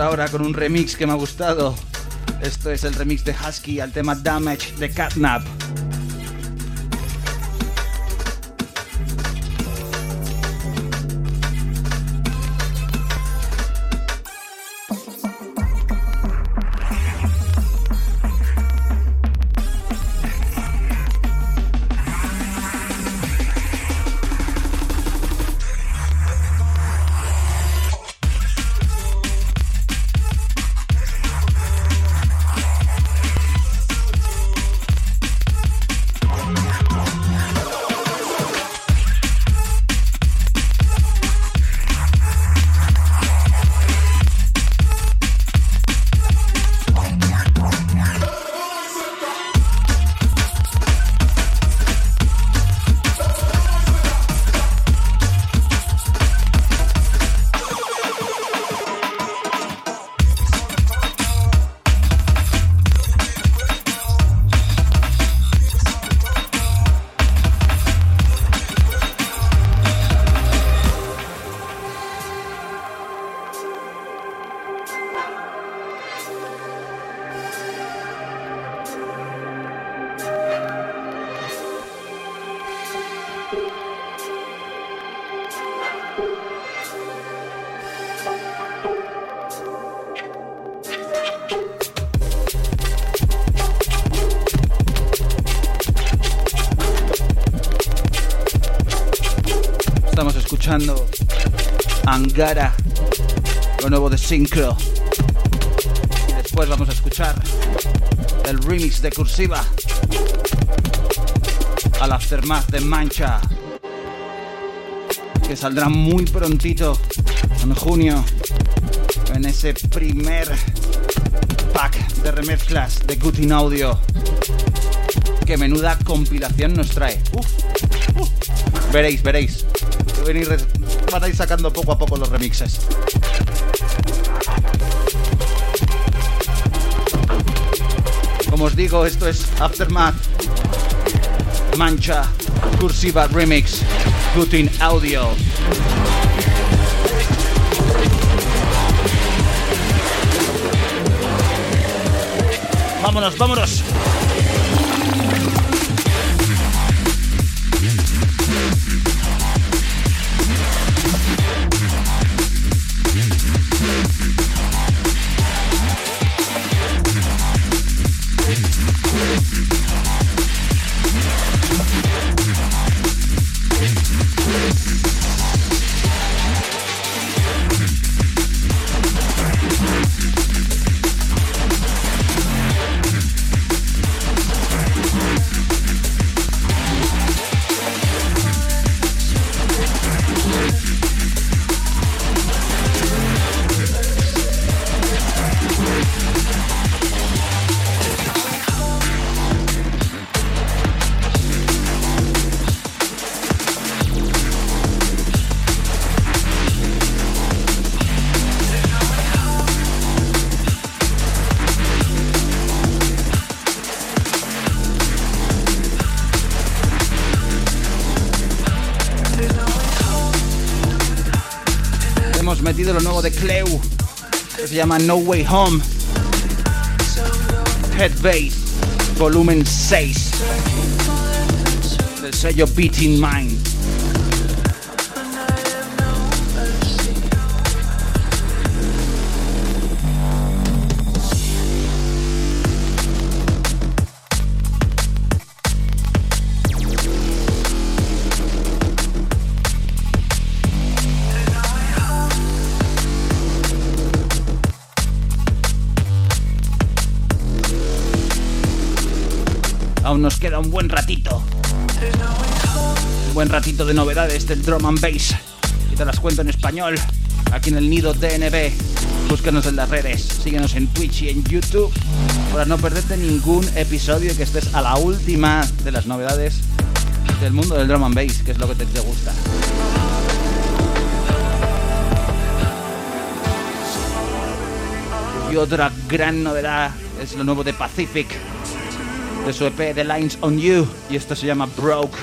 Ahora con un remix que me ha gustado. Esto es el remix de Husky al tema Damage de Catnap. Escuchando Angara, lo nuevo de Synchro. Y después vamos a escuchar el remix de Cursiva al Aftermath de Mancha, que saldrá muy prontito en junio en ese primer pack de remezclas de Gutin Audio. Que menuda compilación nos trae. Veréis, veréis. Van a, ir, sacando poco a poco los remixes. Como os digo, esto es Aftermath, Mancha, Cursiva Remix, Putin Audio. Vámonos, vámonos. Llama No Way Home. Head Bass, volumen 6. Del sello Beating Mind. Un buen ratito. Un buen ratito de novedades del drum and bass. Y te las cuento en español. Aquí en el nido DNB. Búscanos en las redes. Síguenos en Twitch y en YouTube. Para no perderte ningún episodio y que estés a la última de las novedades del mundo del drum and bass, que es lo que te gusta. Y otra gran novedad es lo nuevo de Pacific de su EP The Lines on You y esto se llama Broke.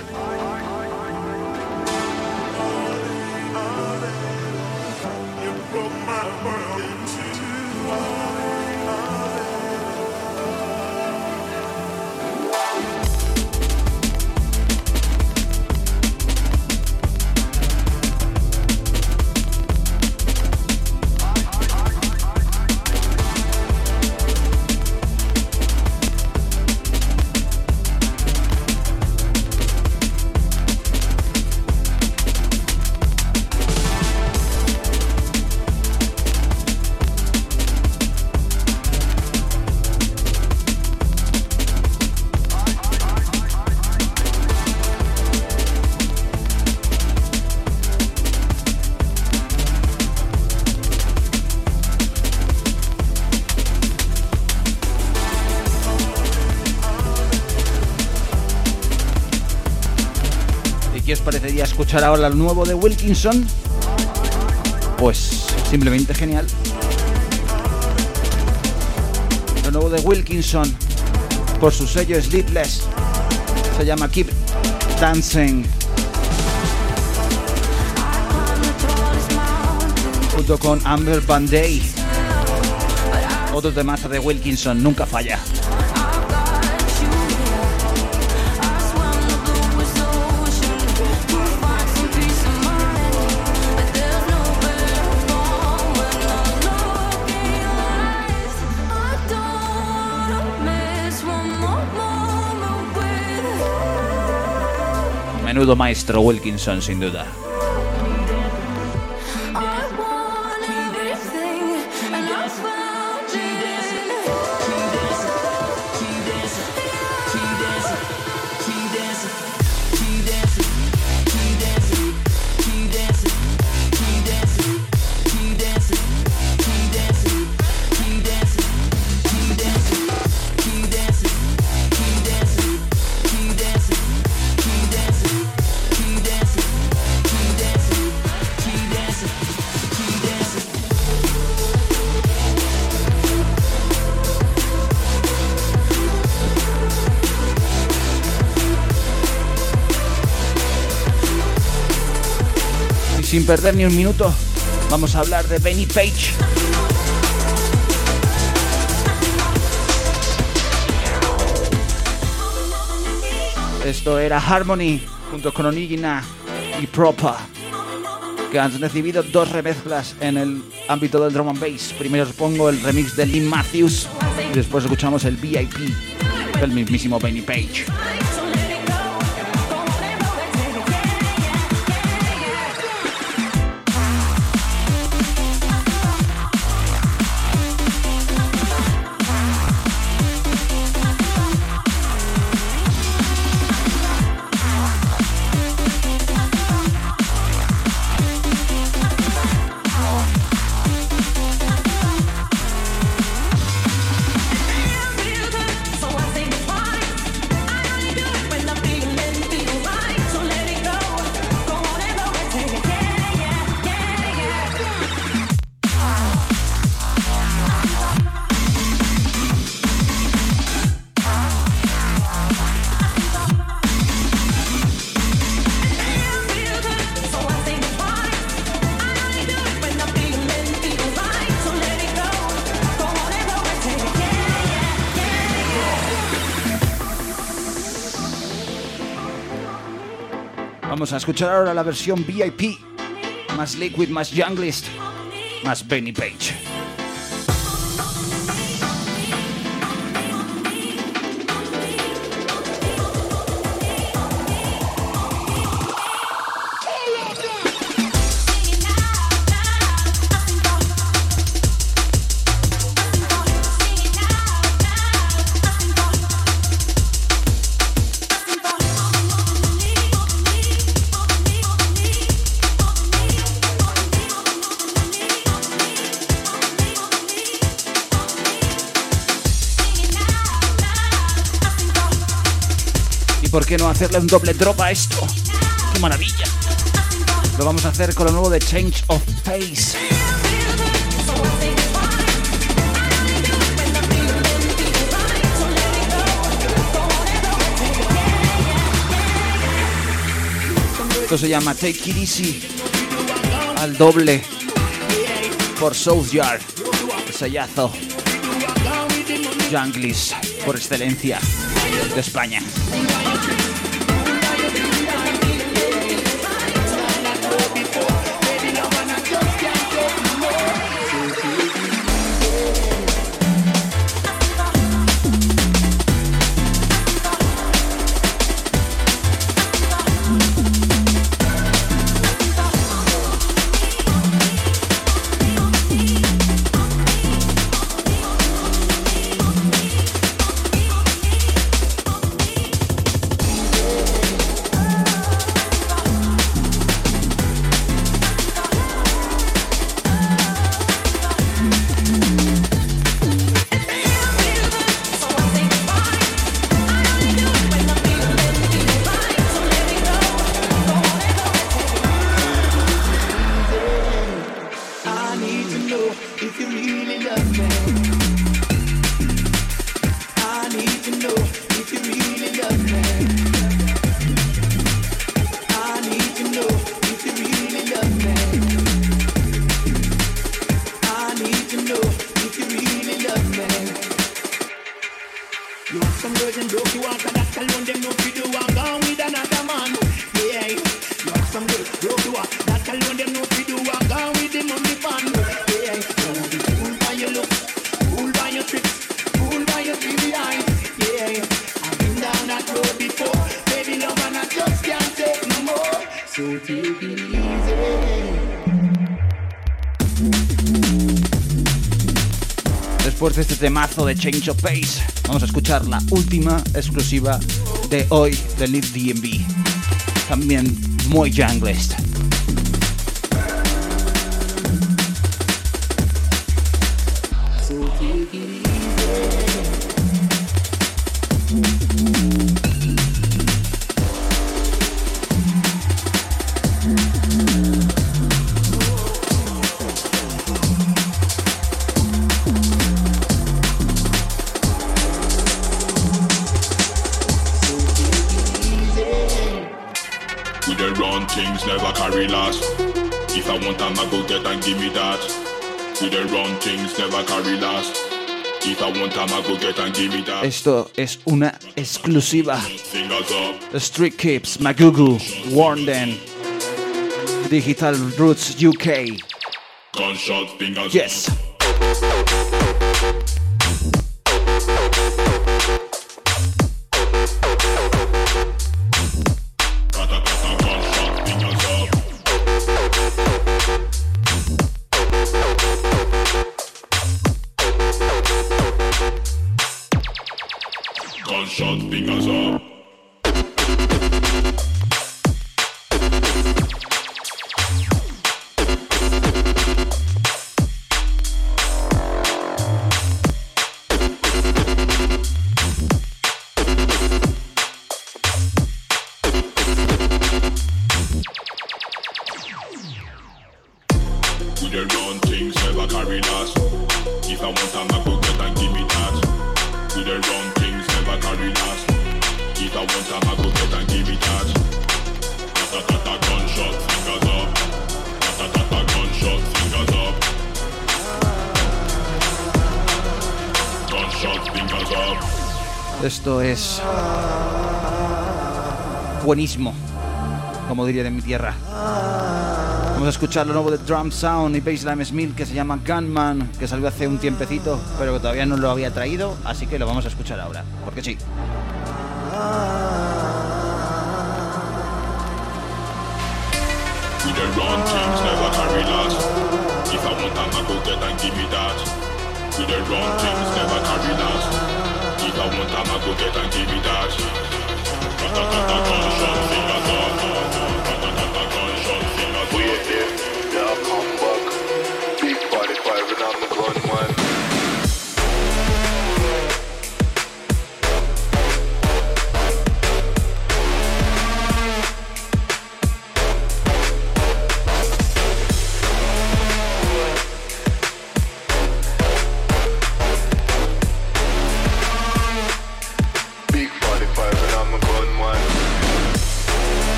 Escuchar ahora el nuevo de Wilkinson, pues simplemente genial. Lo nuevo de Wilkinson, por su sello Sleepless, se llama Keep Dancing. Junto con Amber Van Day. Otro temazo de Wilkinson, nunca falla. Menudo maestro Wilkinson, sin duda. Perder ni un minuto, vamos a hablar de Benny Page. Esto era Harmony junto con Onigina y Propa, que han recibido dos remezclas en el ámbito del drum and bass. Primero os pongo el remix de Lee Matthews y después escuchamos el VIP del mismísimo Benny Page. Vamos a escuchar ahora la versión VIP. Más Liquid, más Junglist, más Benny Page. Hacerle un doble drop a esto? ¡Qué maravilla! Lo vamos a hacer con lo nuevo de Change of Pace. Esto se llama Take It Easy al doble por South Yard. El sellazo. Junglis por excelencia de España. De Change of Pace, vamos a escuchar la última exclusiva de hoy de Live DMV. También muy junglist. Esto es una exclusiva. The Street Kips, Magugu, Warden, Digital Roots UK. Yes. Como diría de mi tierra. Vamos a escuchar lo nuevo de Drum Sound y Bassline Smith que se llama Gunman, que salió hace un tiempecito, pero que todavía no lo había traído, así que lo vamos a escuchar ahora, porque sí. Uh...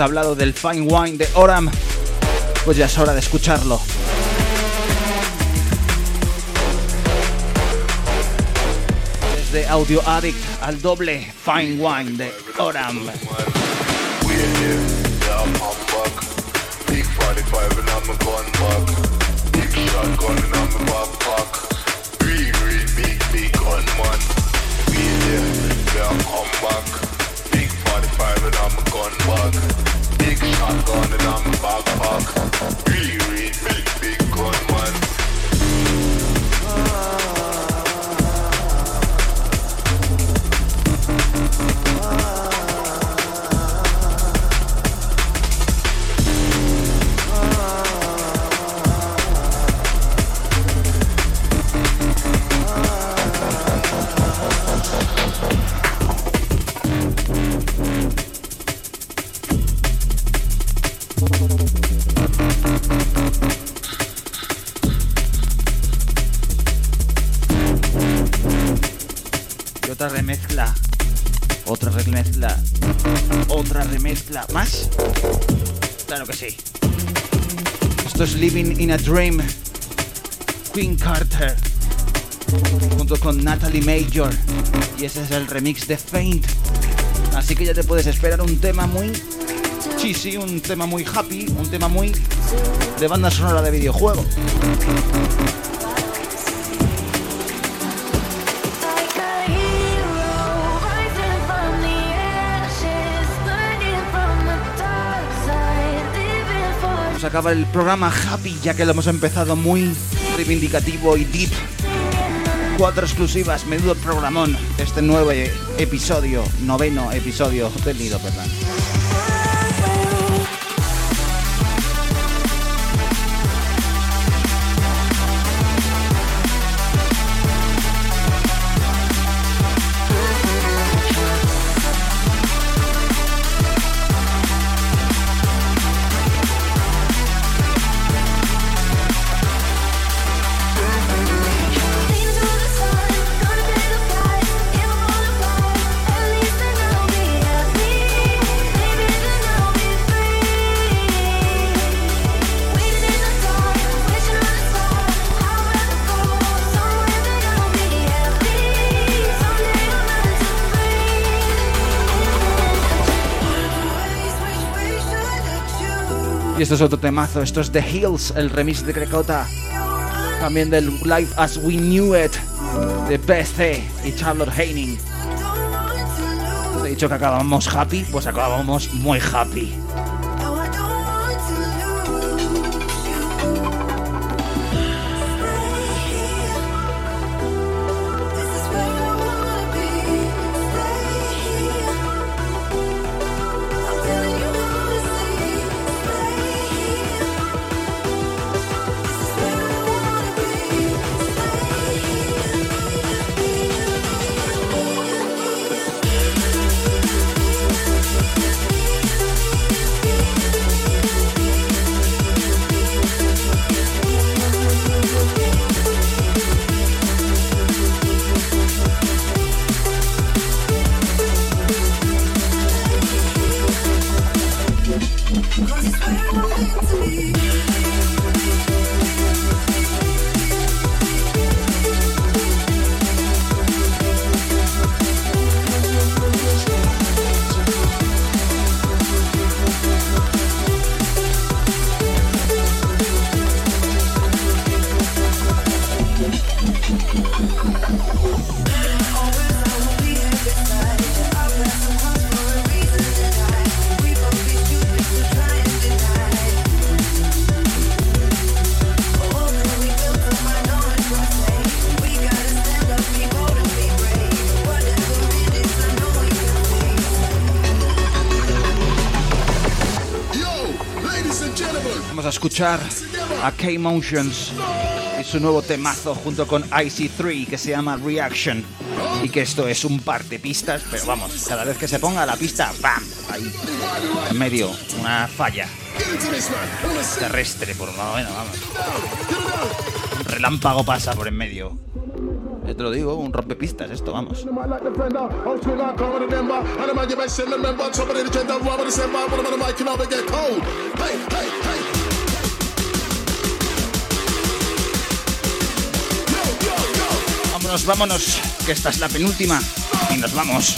Hablado del Fine Wine de Oram, pues ya es hora de escucharlo. Desde Audio Addict al doble Fine Wine de Oram. Living in a Dream. Queen Carter. Junto con Natalie Major. Y ese es el remix de Faint. Así que ya te puedes esperar un tema muy cheesy, un tema muy happy, un tema muy de banda sonora de videojuego. Acabar el programa happy, ya que lo hemos empezado muy reivindicativo y deep. Cuatro exclusivas, menudo programón. Este nuevo episodio, noveno episodio del Nido, perdón. Esto es otro temazo, esto es The Hills, el remix de Crecota. También del Life as We Knew It de PC y Charlotte Heining. He dicho que acabamos happy, pues acabamos muy happy. Escuchar a K-Motions y su nuevo temazo junto con IC3 que se llama Reaction. Y que esto es un par de pistas, pero vamos, cada vez que se ponga la pista, ¡bam! Ahí, en medio, una falla terrestre, por lo menos, vamos. Un relámpago pasa por en medio. Te lo digo, un rompepistas esto, vamos. Vámonos, vámonos, que esta es la penúltima. Y nos vamos.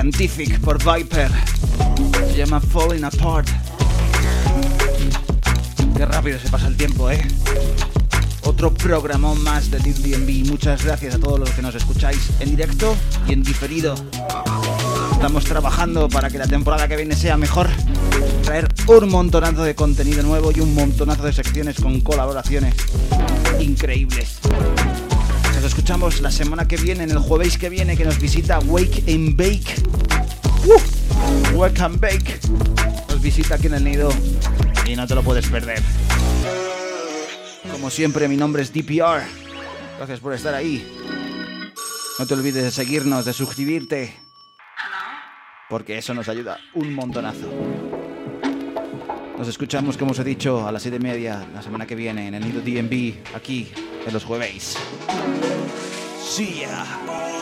Scientific por Viper. Se llama Falling Apart. Qué rápido se pasa el tiempo, ¿eh? Otro programón más de DMV. Muchas gracias a todos los que nos escucháis en directo y en diferido. Estamos trabajando para que la temporada que viene sea mejor. Traer un montonazo de contenido nuevo y un montonazo de secciones con colaboraciones increíbles. Nos escuchamos la semana que viene, en el jueves que viene, que nos visita Wake and Bake. Wake and Bake. Nos visita aquí en el nido y no te lo puedes perder. Como siempre, mi nombre es DPR. Gracias por estar ahí. No te olvides de seguirnos, de suscribirte. Porque eso nos ayuda un montonazo. Nos escuchamos, como os he dicho, a las 7 y media la semana que viene en el Nido DMV, aquí en los jueves. See ya.